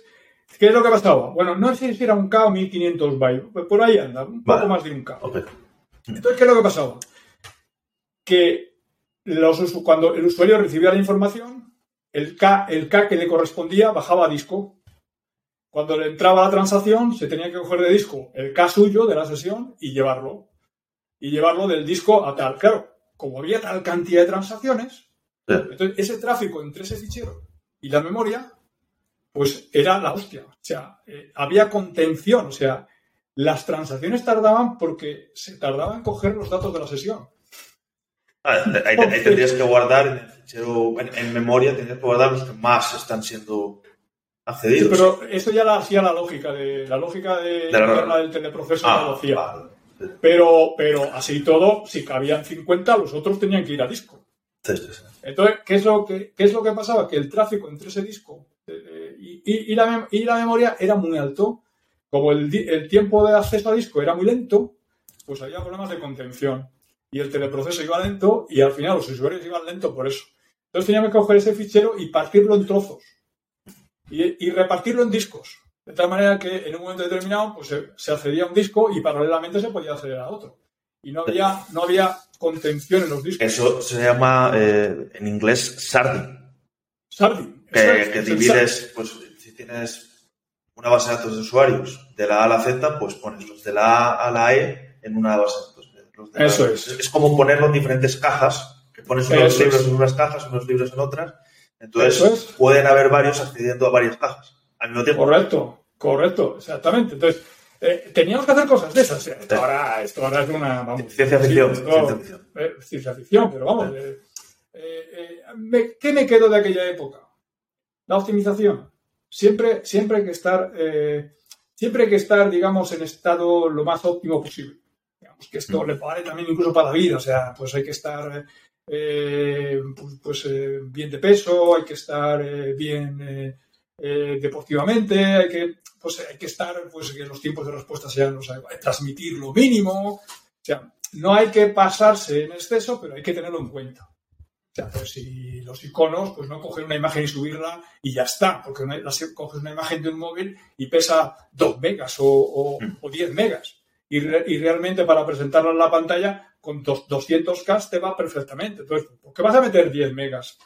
¿qué es lo que pasaba? Bueno, no sé si era un K o 1500 bytes. Por ahí anda, un poco más de un K. Entonces, ¿qué es lo que pasaba? Que los, cuando el usuario recibía la información, el K, el K que le correspondía bajaba a disco. Cuando le entraba la transacción, se tenía que coger de disco el K suyo de la sesión y llevarlo. Y llevarlo del disco a tal. Claro, como había tal cantidad de transacciones, entonces ese tráfico entre ese fichero y la memoria, pues era la hostia. O sea, eh, había contención. O sea, las transacciones tardaban porque se tardaba en coger los datos de la sesión. Ah, ahí, tendrías que guardar en el fichero, en, memoria, tendrías que guardar los que más están siendo accedidos. pero eso ya la hacía la lógica de la lógica de, la, del teleproceso ah, lo hacía. Pero, pero así todo, si cabían 50, los otros tenían que ir a disco. Entonces, ¿qué es, lo que, ¿qué es lo que pasaba? Que el tráfico entre ese disco eh, y, y, la, y, la, memoria era muy alto. Como el, el tiempo de acceso a disco era muy lento, pues había problemas de contención y el teleproceso iba lento y al final los usuarios iban lento por eso. Entonces teníamos que coger ese fichero y partirlo en trozos y, repartirlo en discos. De tal manera que en un momento determinado pues, se, accedía a un disco y paralelamente se podía acceder a otro. Y no había, no había contención en los discos. Eso se llama eh, en inglés sarding. Sarding. Que, divides, pues si tienes una base de datos de usuarios de la A a la Z, pues pones los de la A a la E en una base de eso es. Es como ponerlo en diferentes cajas, que pones unos libros en unas cajas, unos libros en otras. Entonces, es. pueden haber varios accediendo a varias cajas al mismo tiempo. Correcto, correcto, exactamente. Entonces, eh, teníamos que hacer cosas de esas. Esto ahora, esto ahora es una. Vamos, Ciencia ficción, sí, esto- ciencia ficción. eh, ciencia ficción, pero vamos. Eh, me- ¿Qué me quedo de aquella época? La optimización. Siempre, siempre hay que estar, eh, siempre hay que estar, digamos, en estado lo más óptimo posible. Digamos que esto Mm. le vale también incluso para la vida. O sea, pues hay que estar eh, pues, pues, eh, bien de peso, hay que estar eh, bien deportivamente, hay que, pues, hay que estar, pues que los tiempos de respuesta sean, los, transmitir lo mínimo. O sea, no hay que pasarse en exceso, pero hay que tenerlo en cuenta. O sea, pues si los iconos, pues no coger una imagen y subirla y ya está, porque una, las- coges una imagen de un móvil y pesa 2 megas o, o- o 10 megas. Y, re- y realmente para presentarla en la pantalla con dos- 200K te va perfectamente. Entonces, ¿por qué vas a meter 10 megas,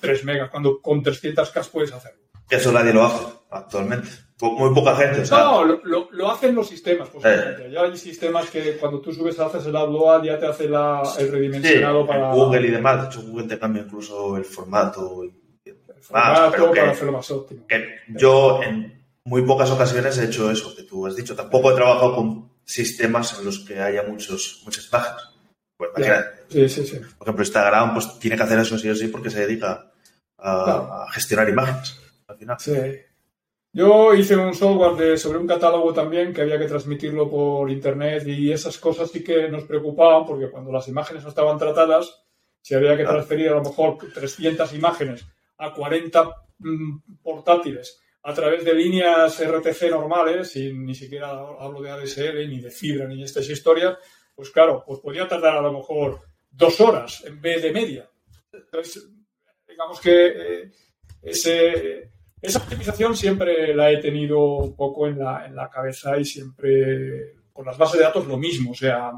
3 megas, cuando con 300K puedes hacerlo? Eso nadie lo hace actualmente. Muy poca gente. O sea, No, lo, lo- lo hacen los sistemas, posiblemente. Ya hay sistemas que cuando tú subes, haces el upload, ya te hace la- el sí, redimensionado para Google y demás. De hecho, Google te cambia incluso el formato. y- el formato, pero que- para hacerlo más óptimo. que yo en muy pocas ocasiones he hecho eso que tú has dicho. Tampoco he trabajado con sistemas en los que haya muchos, muchas imágenes. Pues, Ya. imagínate, Sí, sí, sí. por ejemplo, Instagram pues, tiene que hacer eso sí o sí porque se dedica a, Claro. a gestionar imágenes. Al final. Sí. Yo hice un software de- sobre un catálogo también que había que transmitirlo por internet y esas cosas sí que nos preocupaban porque cuando las imágenes no estaban tratadas, si había que transferir a lo mejor 300 imágenes a 40 mm, portátiles a través de líneas RTC normales, y ni siquiera hablo de ADSL, ni de fibra, ni de estas historias, pues claro, pues podía tardar a lo mejor dos horas en vez de media. Entonces, digamos que eh, ese, esa optimización siempre la he tenido un poco en la, en la cabeza y siempre con las bases de datos lo mismo, o sea,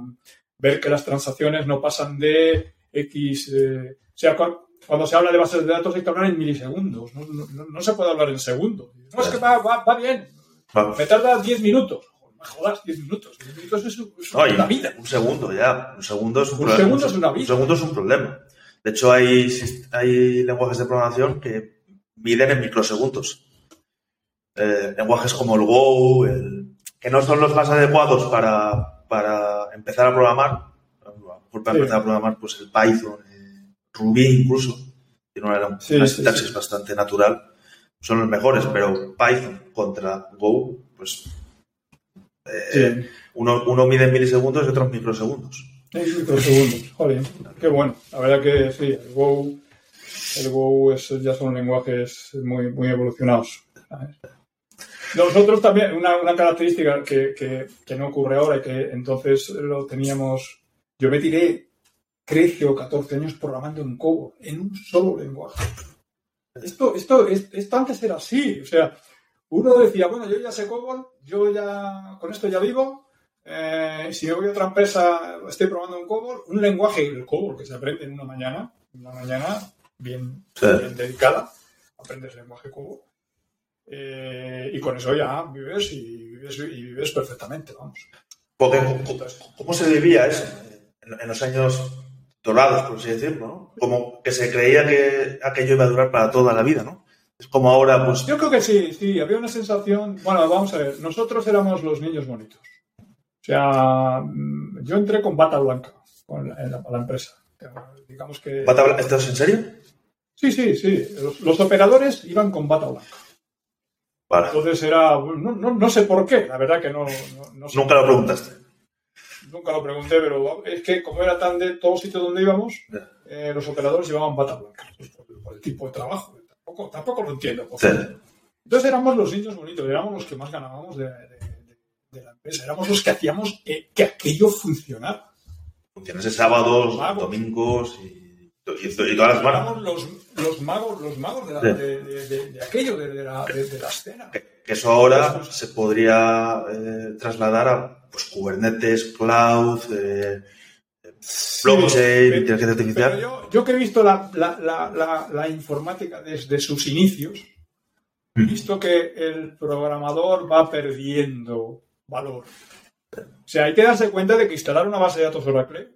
ver que las transacciones no pasan de X, eh, o sea, cuando se habla de bases de datos hay que hablar en milisegundos, no, no- no- se puede hablar en segundos. No, es que va, va- va bien, Vamos. me tarda 10 minutos. Me jodas, 10 minutos. 10 minutos es, es Oye, una vida. un segundo ya. Un segundo es un, Un pro- segundo es una vida. Un segundo es un problema. De hecho, hay, hay lenguajes de programación que miden en microsegundos. Eh, lenguajes como el Go, el- que no son los más adecuados para, para empezar a programar. Sí. empezar a programar, pues el Python, Ruby incluso, tiene una, Sí, una sintaxis sí. bastante natural. Son los mejores, pero Python contra Go, pues eh, uno, uno mide en milisegundos y otro en microsegundos. En microsegundos. Joder, qué bueno. La verdad que sí, el Go, el Go es, ya son lenguajes muy, muy evolucionados. Nosotros también, una, una característica que, que- que no ocurre ahora y que entonces lo teníamos. Yo me tiré 13 o 14 años programando en COBOL, en un solo lenguaje. Esto, esto, es- esto antes era así. O sea, uno decía, bueno, yo ya sé COBOL, yo ya con esto ya vivo. eh, si me voy a otra empresa, estoy probando en COBOL, un lenguaje, el COBOL, que se aprende en una mañana, una mañana bien, Sí. bien dedicada, aprendes el lenguaje COBOL. eh, y con eso ya vives y vives, y vives perfectamente, vamos. Porque, ¿cómo, cómo se vivía eso en, en los años dorados, por así decirlo? ¿no? Como que se creía que aquello iba a durar para toda la vida, ¿no? Es como ahora, pues, Yo creo que sí, sí, había una sensación. Bueno, vamos a ver, nosotros éramos los niños bonitos. O sea, mm, yo entré con bata blanca con la, en la, la empresa. Digamos que. ¿bata blanca? ¿estás en serio? Sí, sí, sí. Los, los operadores iban con bata blanca. Vale. Entonces era. No, no, no sé por qué, la verdad que no. no- no sé. Nunca lo preguntaste. Nunca lo pregunté, pero es que como era tan de todos sitios donde íbamos, eh, los operadores llevaban bata blanca. Por, el tipo de trabajo. Tampoco, tampoco lo entiendo. Entonces éramos los niños bonitos, éramos los que más ganábamos de, de- de- de la empresa, éramos los que hacíamos que, que aquello funcionara. Funciones de sábados, domingos y, y, y todas las semanas. Los, los magos, los magos de, la- Sí. aquello, de, la, de- de la escena. Que, que eso ahora se podría eh, trasladar a pues, Kubernetes, Cloud, eh, blockchain, inteligencia artificial. Yo, yo que he visto la, la- la- informática desde sus inicios, he Mm. visto que el programador va perdiendo valor. O sea, hay que darse cuenta de que instalar una base de datos Oracle,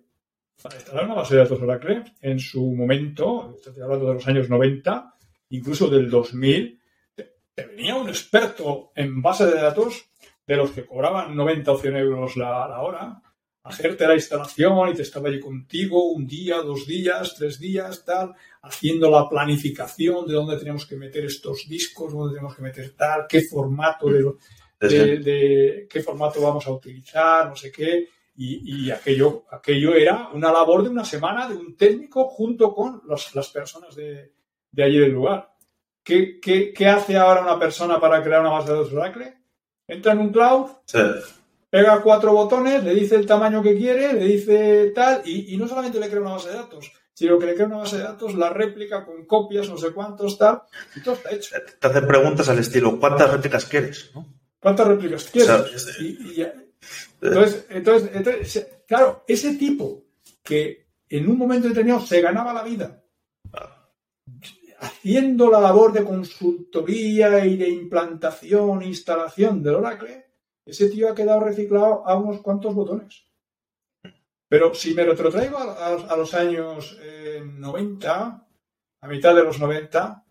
para instalar una base de datos Oracle, en su momento, estoy hablando de los años 90, incluso del 2000, te, te venía un experto en base de datos de los que cobraban 90 o 100 euros la, la hora, hacerte la instalación y te estaba allí contigo un día, dos días, tres días, tal, haciendo la planificación de dónde tenemos que meter estos discos, dónde tenemos que meter tal, qué formato de, de, de qué formato vamos a utilizar, no sé qué. Y, y, aquello, aquello era una labor de una semana de un técnico junto con los, las personas de, de, allí del lugar. ¿Qué, ¿Qué, qué, hace ahora una persona para crear una base de datos Oracle? Entra en un cloud, Sí. pega cuatro botones, le dice el tamaño que quiere, le dice tal, y, y, no solamente le crea una base de datos, sino que le crea una base de datos, la réplica con copias, no sé cuántos, tal, y todo está hecho. Te hacen preguntas al estilo, ¿cuántas réplicas quieres? ¿no? ¿Cuántas réplicas quieres? O sea, es- y, y- entonces, entonces, entonces, claro, ese tipo que en un momento determinado se ganaba la vida haciendo la labor de consultoría y de implantación e instalación del Oracle, ese tío ha quedado reciclado a unos cuantos botones. Pero si me retrotraigo a, los años eh, 90, a mitad de los 90,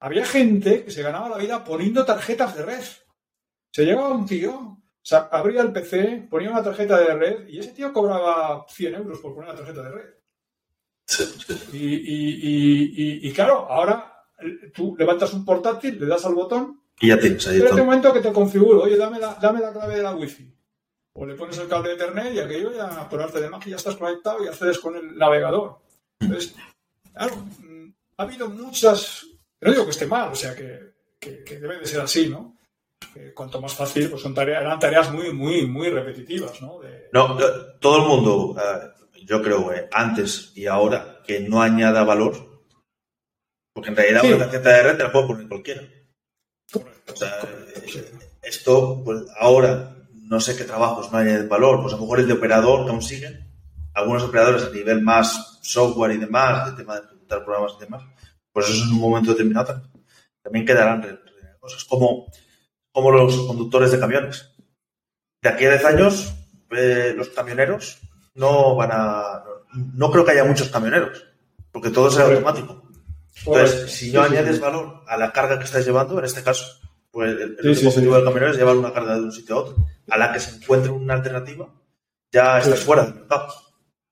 había gente que se ganaba la vida poniendo tarjetas de red. Se llegaba un tío, abría el PC, ponía una tarjeta de red y ese tío cobraba 100 euros por poner una tarjeta de red. Y, y- y- y- claro, ahora eh, tú levantas un portátil, le das al botón, Y ya tienes ahí espérate un momento que te configuro, oye, dame la, dame la clave de la wifi. O le pones el cable de Ethernet y aquello ya, por arte de magia, ya estás conectado y accedes con el navegador. Entonces, claro, mm, ha habido muchas. No digo que esté mal, o sea, que, que- que debe de ser así, ¿no? Cuanto más fácil, pues son tareas, eran tareas muy, muy, muy repetitivas, ¿no? De- No, todo el mundo, eh, yo creo, eh, antes y ahora, que no añada valor, porque en realidad Sí. una tarjeta de red te la puede poner cualquiera. O sea, eh, esto, pues ahora, no sé qué trabajos no añaden valor, pues a lo mejor el de operador que aún siguen, algunos operadores a nivel más software y demás, de tema de ejecutar programas y demás, pues eso en un momento determinado tam- también quedarán cosas como, como los conductores de camiones. De aquí a 10 años, eh, los camioneros no van a. No creo que haya muchos camioneros, porque todo será automático. Entonces, si no añades valor a la carga que estás llevando, en este caso, pues el, el Sí, objetivo sí. del camionero es llevar una carga de un sitio a otro. A la que se encuentre una alternativa, ya estás fuera del mercado.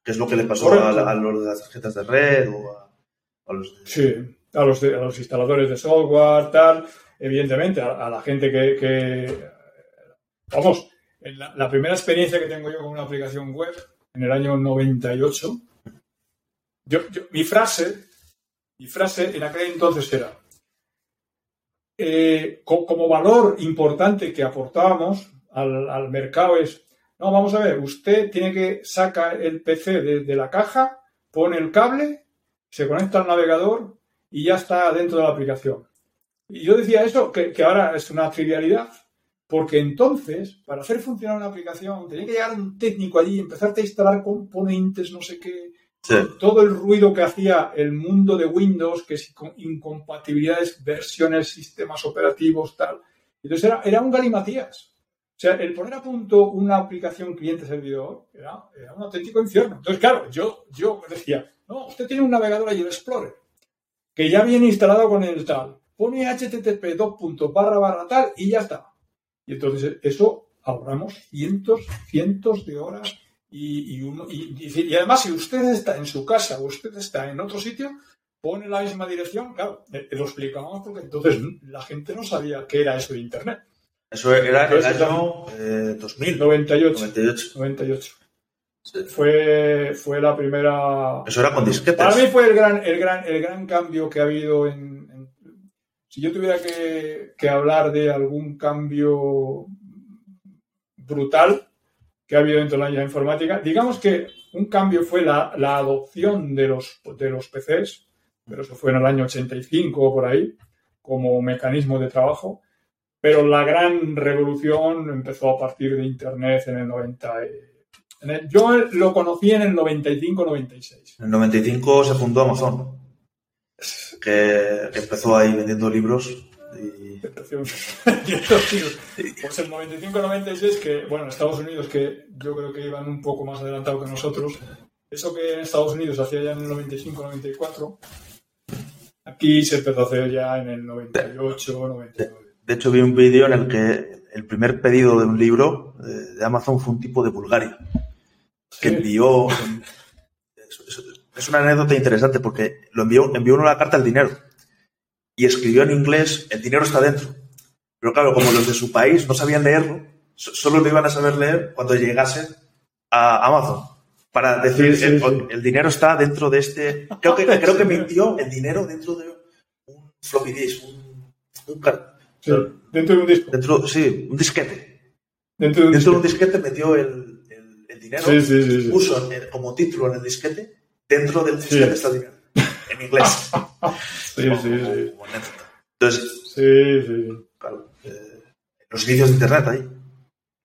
Que es lo que le pasó a, a los de las tarjetas de red o a, a los de. Sí, a los, de- a los instaladores de software, tal, evidentemente, a, a la gente que, que- Vamos, la primera experiencia que tengo yo con una aplicación web, en el año 98, yo, yo- mi frase, mi frase en aquel entonces era, eh, co- como valor importante que aportábamos al, mercado es, no, vamos a ver, usted tiene que sacar el PC de, la caja, pone el cable, se conecta al navegador y ya está dentro de la aplicación. Y yo decía eso, que ahora es una trivialidad, porque entonces, para hacer funcionar una aplicación, tenía que llegar un técnico allí, empezarte a instalar componentes, no sé qué, Sí. todo el ruido que hacía el mundo de Windows, que con incompatibilidades, versiones, sistemas operativos, tal. Entonces era, era un galimatías. O sea, el poner a punto una aplicación cliente-servidor era, era un auténtico infierno. Entonces, claro, yo, yo decía, no, usted tiene un navegador ahí, el Explorer, que ya viene instalado con el tal. Pone http dos puntos barra barra tal y ya está. Y entonces eso ahorramos cientos, cientos de horas y, y, uno, y, además, si usted está en su casa o usted está en otro sitio, pone la misma dirección, claro, lo explicamos porque entonces la gente no sabía qué era eso de Internet. Eso era en el Entonces, año eh, 2000, 98. 98. 98. Sí. Fue, fue la primera. Eso era con disquetes. Para mí fue el gran, el gran, el gran cambio que ha habido en. Si yo tuviera que, que hablar de algún cambio brutal que ha habido dentro de la informática, digamos que un cambio fue la, la adopción de los, de los PCs, pero eso fue en el año 85 o por ahí, como mecanismo de trabajo. Pero la gran revolución empezó a partir de Internet en el 90. y- en el- yo lo conocí en el 95-96. En el 95 se fundó Amazon, que, que empezó ahí vendiendo libros y Pues el 95-96, que, bueno, en Estados Unidos, que yo creo que iban un poco más adelantados que nosotros, eso que en Estados Unidos hacía ya en el 95-94, Aquí se empezó a hacer ya en el 98, 99. De hecho, vi un vídeo en el que el primer pedido de un libro eh, de Amazon fue un tipo de Bulgaria que Sí. envió. Es, una anécdota interesante porque lo envió, envió una carta al dinero y escribió en inglés: el dinero está dentro. Pero claro, como los de su país no sabían leerlo, so- solo lo iban a saber leer cuando llegasen a Amazon. Para decir, Sí, sí, el, sí. el dinero está dentro de este. Creo que, creo que mintió el dinero dentro de un floppy disk, un, un car- Sí, dentro de un disco. dentro, sí, un disquete. Dentro de un Dentro de un disco. disquete metió el, el- el dinero, Sí, sí, sí. sí. puso como título en el disquete, dentro del Sí. está el dinero. En inglés. Sí, Como- sí, sí. como. Entonces, Sí, sí. claro, eh, los inicios de internet ahí.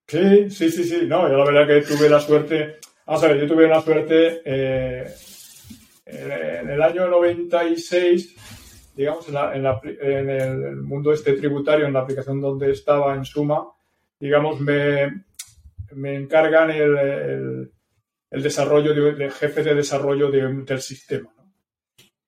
Sí, sí, sí, sí. No, yo la verdad que tuve la suerte. Vamos a ver, yo tuve la suerte eh, en el año 96, digamos, en, la- en la- en el mundo este tributario, en la aplicación donde estaba en Suma, digamos, me, me encargan el, el- el desarrollo de, de jefe de desarrollo de- del sistema. ¿no?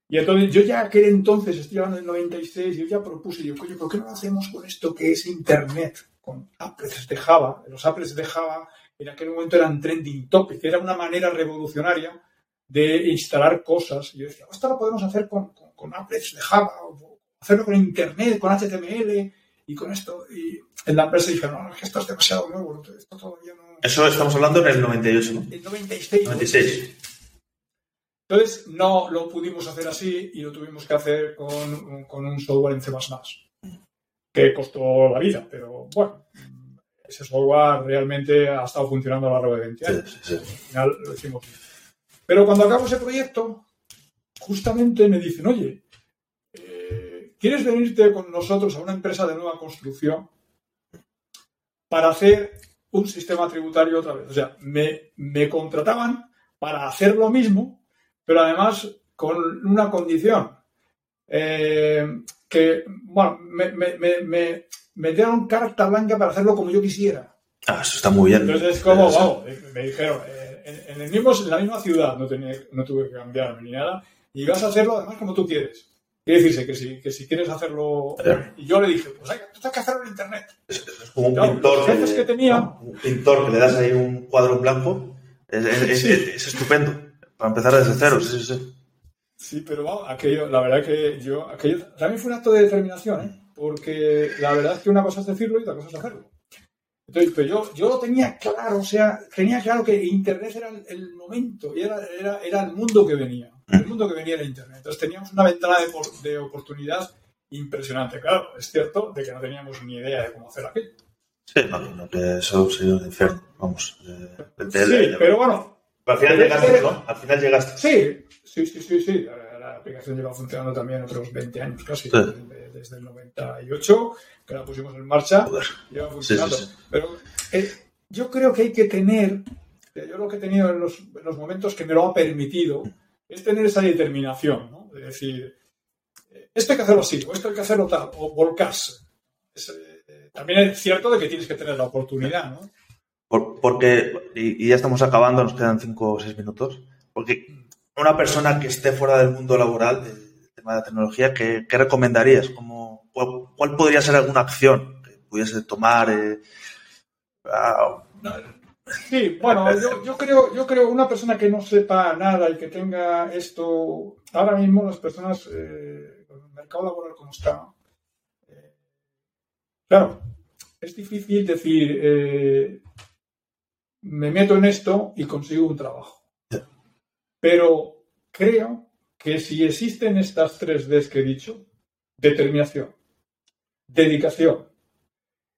Y entonces yo ya aquel entonces, estoy hablando del 96, yo ya propuse, yo, coño, ¿por qué no lo hacemos con esto que es Internet? Con applets de Java. Los applets de Java en aquel momento eran trending topic, era una manera revolucionaria de instalar cosas. Y yo decía, esto lo podemos hacer con, con, con de Java, o hacerlo con Internet, con HTML y con esto. Y en la empresa dijeron, no, es que esto es demasiado nuevo, esto todavía no... Eso estamos hablando en el 98, ¿no? En 96. 96. Entonces no lo pudimos hacer así y lo tuvimos que hacer con, con un software en C++, que costó la vida, pero bueno, ese software realmente ha estado funcionando a lo largo de 20 Sí, años. sí, sí. Al final lo hicimos bien. Pero cuando acabo ese proyecto, justamente me dicen, oye, eh, ¿quieres venirte con nosotros a una empresa de nueva construcción para hacer un sistema tributario otra vez? O sea, me, me contrataban para hacer lo mismo, pero además con una condición. eh, que, bueno, me, me, me, me, dieron carta blanca para hacerlo como yo quisiera. Ah, eso está muy bien. Entonces es como, wow, me dijeron, eh, en, en el mismo, en la misma ciudad no, tenía, no tuve que cambiarme ni nada, y vas a hacerlo además como tú quieres. Quiere decirse que si, que si quieres hacerlo... Y yo le dije, pues tú tienes que hacerlo en internet. Es, es como un Claro, pintor. que tenía- pintor que le das ahí un cuadro en blanco. Es, es- es- Sí. es estupendo. Para empezar desde cero. Sí, sí, sí. Sí, pero vamos, aquello, la verdad que yo, aquello también fue un acto de determinación, ¿eh? porque la verdad es que una cosa es decirlo y otra cosa es hacerlo. Entonces, pero yo, yo lo tenía claro, o sea, tenía claro que Internet era el, el momento, y era, era, era el mundo que venía, el mundo que venía era Internet. Entonces teníamos una ventana de, de oportunidad impresionante. Claro, es cierto de que no teníamos ni idea de cómo hacer aquello. Sí, no, no, que eso sería un infierno. Vamos. eh, de- Sí, de- pero bueno, Al final pero llegaste, ¿no? Al final llegaste. Sí, sí, sí, sí, sí. La, la aplicación lleva funcionando también otros 20 años casi, Sí. desde, desde el 98, que la pusimos en marcha, Joder. lleva funcionando. Sí, sí, sí. Pero eh, yo creo que hay que tener, yo lo que he tenido en los, en los momentos que me lo ha permitido, es tener esa determinación, ¿no? De decir, esto hay que hacerlo así, o esto hay que hacerlo tal, o volcarse. Es, eh, también es cierto de que tienes que tener la oportunidad, ¿no? Por- porque, y, y ya estamos acabando, nos quedan cinco o seis minutos. Porque una persona que esté fuera del mundo laboral, del tema de la tecnología, ¿qué, qué recomendarías? ¿Cómo, cuál, cuál podría ser alguna acción que pudiese tomar? eh, ah, Sí, bueno, yo, yo creo, yo creo una persona que no sepa nada y que tenga esto, ahora mismo las personas, eh, con el mercado laboral como está, eh, claro, es difícil decir, eh, me meto en esto y consigo un trabajo. Pero creo que si existen estas tres Ds que he dicho, determinación, dedicación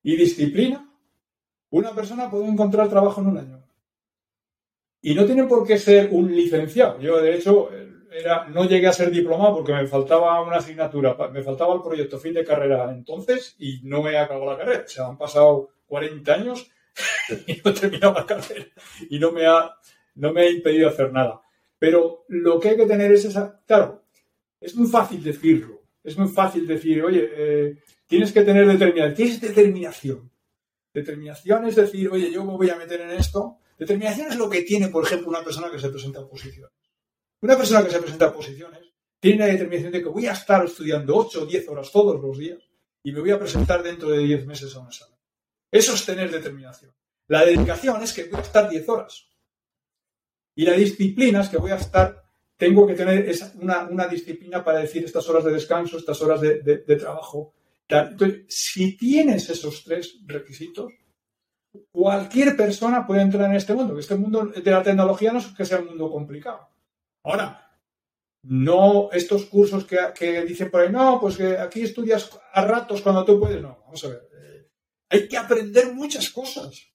y disciplina, una persona puede encontrar trabajo en un año. Y no tiene por qué ser un licenciado. Yo, de hecho, era, no llegué a ser diplomado porque me faltaba una asignatura, me faltaba el proyecto fin de carrera entonces y no he acabado la carrera. O sea, han pasado 40 años y no he terminado la carrera. Y no me ha, no me ha impedido hacer nada. Pero lo que hay que tener es esa. Claro, es muy fácil decirlo. Es muy fácil decir, oye, eh, tienes que tener determinación. ¿Qué es determinación? Determinación es decir, oye, yo me voy a meter en esto. Determinación es lo que tiene, por ejemplo, una persona que se presenta a posiciones. Una persona que se presenta a posiciones tiene la determinación de que voy a estar estudiando 8 o 10 horas todos los días y me voy a presentar dentro de 10 meses a un examen. Eso es tener determinación. La dedicación es que voy a estar 10 horas. Y la disciplina es que voy a estar, tengo que tener una, disciplina para decir estas horas de descanso, estas horas de, trabajo. Entonces, si tienes esos tres requisitos, cualquier persona puede entrar en este mundo. Este mundo de la tecnología no es que sea un mundo complicado. Ahora, no estos cursos que, dicen por ahí, no, pues que aquí estudias a ratos cuando tú puedes. No, vamos a ver. Eh, hay que aprender muchas cosas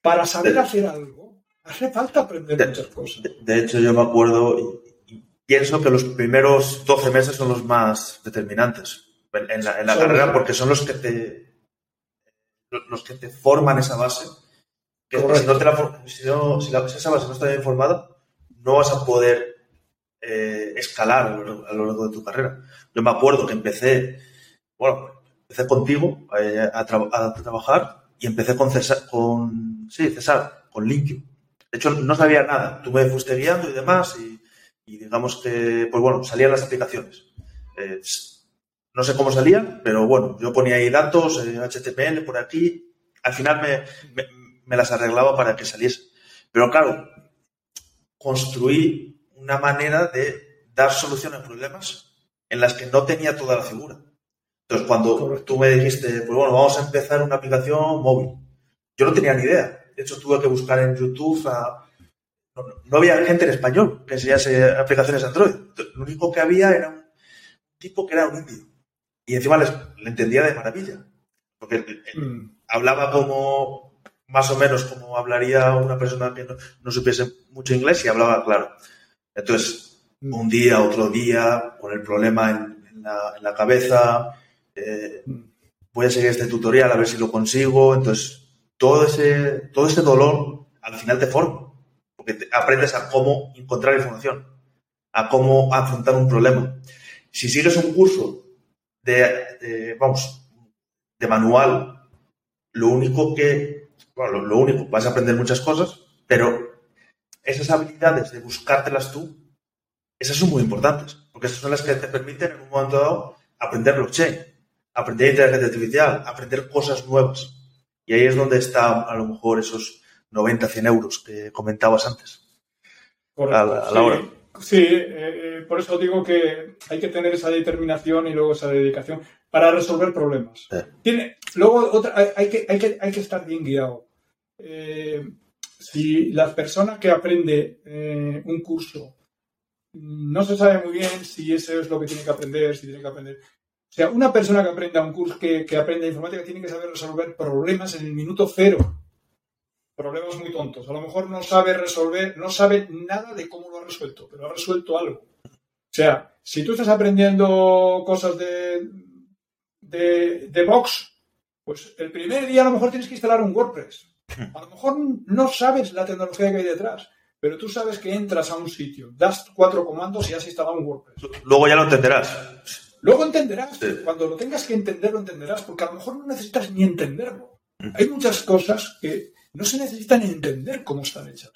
para saber hacer algo. Hace falta aprender muchas cosas. De, hecho, yo me acuerdo y, pienso que los primeros 12 meses son los más determinantes en, la, carrera porque son los que te los que te forman esa base. Que si, no te la, si, no, si, esa base no está bien formada, no vas a poder eh, escalar a lo, largo de tu carrera. Yo me acuerdo que empecé, bueno, empecé contigo eh, a, trabajar y empecé con César, con, sí, César, con LinkedIn. De hecho, no sabía nada. Tú me fuiste guiando y demás y, digamos que, pues bueno, salían las aplicaciones. Eh, no sé cómo salían, pero bueno, yo ponía ahí datos, HTML por aquí. Al final me, me las arreglaba para que saliese. Pero claro, construí una manera de dar solución a problemas en las que no tenía toda la figura. Entonces, cuando tú me dijiste, pues bueno, vamos a empezar una aplicación móvil, yo no tenía ni idea. De hecho, tuve que buscar en YouTube No, había gente en español que enseñase aplicaciones Android. Lo único que había era un tipo que era un indio. Y encima le entendía de maravilla. Porque mm. hablaba como, más o menos como hablaría una persona que no, no supiese mucho inglés y hablaba claro. Entonces, mm. un día, otro día, con el problema en, la, cabeza, eh, mm. voy a seguir este tutorial a ver si lo consigo. Entonces, todo ese, todo ese dolor al final te forma, porque aprendes a cómo encontrar información, a cómo afrontar un problema. Si sigues un curso de, vamos, de manual, lo único que, bueno, lo único, vas a aprender muchas cosas, pero esas habilidades de buscártelas tú, esas son muy importantes, porque esas son las que te permiten en un momento dado aprender blockchain, aprender inteligencia artificial, aprender cosas nuevas. Y ahí es donde está a lo mejor esos 90, 100 euros que comentabas antes. a, la, hora. Sí, eh, eh, por eso digo que hay que tener esa determinación y luego esa dedicación para resolver problemas. Tiene, luego hay, que, hay, que, hay que estar bien guiado. Eh, si la persona que aprende eh, un curso no se sabe muy bien si eso es lo que tiene que aprender, si tiene que aprender. O sea, una persona que aprenda un curso, que, que aprenda informática, tiene que saber resolver problemas en el minuto cero. Problemas muy tontos. A lo mejor no sabe resolver, no sabe nada de cómo lo ha resuelto, pero ha resuelto algo. O sea, si tú estás aprendiendo cosas de, de, de Box, pues el primer día a lo mejor tienes que instalar un WordPress. A lo mejor no sabes la tecnología que hay detrás, pero tú sabes que entras a un sitio, das cuatro comandos y has instalado un WordPress. Luego ya lo entenderás. Luego entenderás. Cuando lo tengas que entender, lo entenderás, porque a lo mejor no necesitas ni entenderlo. Hay muchas cosas que no se necesitan entender cómo están hechas.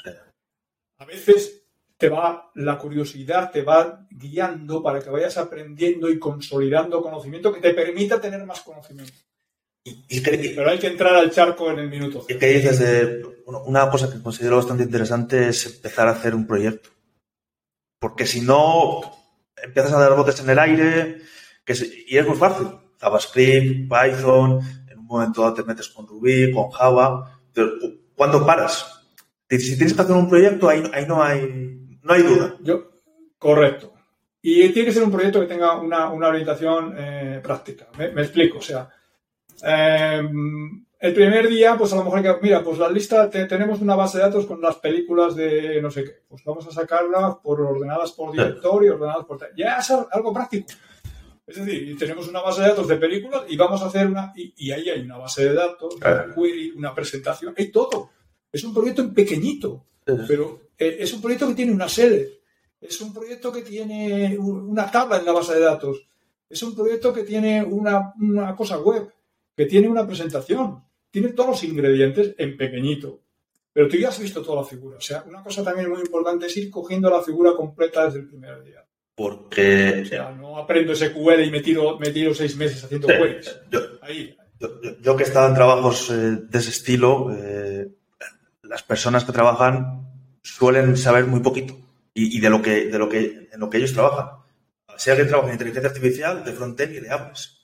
A veces te va la curiosidad, te va guiando para que vayas aprendiendo y consolidando conocimiento que te permita tener más conocimiento. Pero hay que entrar al charco en el minuto. ¿Y qué dices de una cosa que considero bastante interesante es empezar a hacer un proyecto? Porque si no, empiezas a dar botes en el aire que y es muy fácil. JavaScript, Python, en un momento dado te metes con Ruby, con Java. ¿Cuándo paras? Si tienes que hacer un proyecto, ahí, ahí no, hay, no hay duda. Yo, correcto. Y tiene que ser un proyecto que tenga una, una orientación eh, práctica. Me, me, explico. O sea, Em, el primer día, pues a lo mejor que, mira, pues la lista, tenemos una base de datos con las películas de no sé qué, pues vamos a sacarlas por ordenadas por director y ordenadas por... Ya es algo práctico. Es decir, tenemos una base de datos de películas y vamos a hacer una... Y, ahí hay una base de datos, una query, una presentación, hay todo. Es un proyecto pequeñito, pero eh, es un proyecto que tiene una sede, es un proyecto que tiene una tabla en la base de datos, es un proyecto que tiene una, una cosa web, que tiene una presentación, tiene todos los ingredientes en pequeñito. Pero tú ya has visto toda la figura. O sea, una cosa también muy importante es ir cogiendo la figura completa desde el primer día. Porque. O sea, no aprendo SQL y me tiro, me tiro seis meses haciendo queries. Yo, Ahí. yo, yo- yo que he estado en trabajos eh, de ese estilo, eh, las personas que trabajan suelen saber muy poquito y, y de lo que de lo que en lo que ellos trabajan. Si alguien trabaja en inteligencia artificial, de frontend y le hables.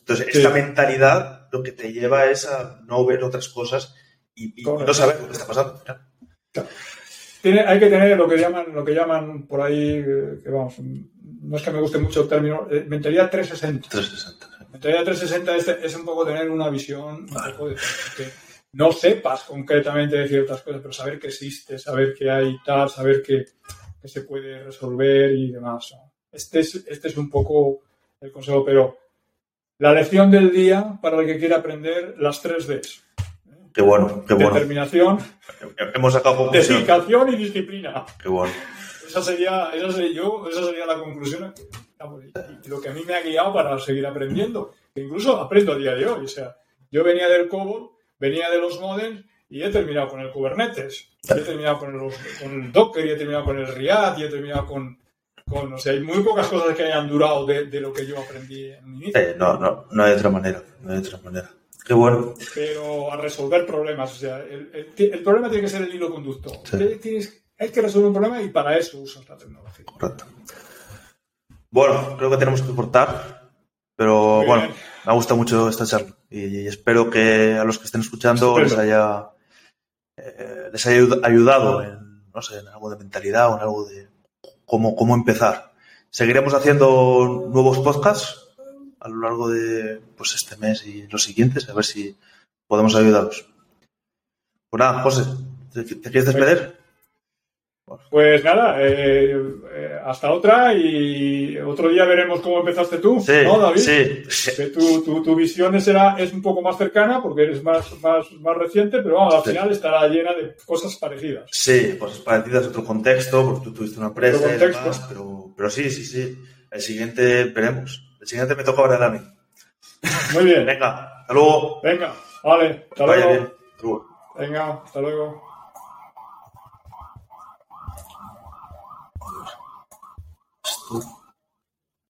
Entonces, Sí. esta mentalidad lo que te lleva es a no ver otras cosas y, y no saber lo que está pasando. Tiene, hay que tener lo que llaman, lo que llaman por ahí, eh, que vamos, no es que me guste mucho el término, eh, mentalidad 360. 360. sí. Mentalidad 360 es, es un poco tener una visión, un poco de que no sepas concretamente de ciertas cosas, pero saber que existe, saber que hay tal, saber que, que se puede resolver y demás. Este es, este es un poco el consejo, pero la lección del día para el que quiera aprender las tres Ds. Qué bueno, qué bueno. Determinación, Hemos sacado conclusión. dedicación y disciplina. Qué bueno. Esa sería, esa sería yo, esa sería la conclusión. Lo que a mí me ha guiado para seguir aprendiendo. Que incluso aprendo a día de hoy. O sea, yo venía del COBOL, venía de los modems y he terminado con el Kubernetes. Y he terminado con, los- con el Docker y he terminado con el Riad y he terminado con, con o sea, hay muy pocas cosas que hayan durado de, de lo que yo aprendí en un inicio. Eh, no, no, no hay otra manera. No hay otra manera. Qué bueno. pero a resolver problemas. O sea, el, el- el problema tiene que ser el hilo conductor. Sí. Tienes- hay que resolver un problema y para eso usas la tecnología. Correcto. Bueno, creo que tenemos que cortar, pero Muy bueno, bien. me ha gustado mucho esta charla y, y espero que a los que estén escuchando les haya, eh, les haya ayud- ayudado en, no sé, en algo de mentalidad o en algo de cómo, cómo empezar. Seguiremos haciendo nuevos podcasts a lo largo de pues, este mes y los siguientes, a ver si podemos ayudaros. Pues nada, José, ¿te, te quieres despedir? Pues nada, eh, eh, hasta otra y otro día veremos cómo empezaste tú, Sí, ¿no, David? sí, sí. Tu, tu, tu visión será, es un poco más cercana porque eres más, más, más reciente, pero vamos, al Sí. final estará llena de cosas parecidas. Sí, pues parecidas, otro contexto, porque tú tuviste una empresa y demás, pero, pero sí, sí, sí. El siguiente veremos. El siguiente me toca hablar a mí. Muy bien, Venga, hasta luego. venga, vale, hasta Vaya luego. bien. Hasta luego. Venga, hasta luego. Esto-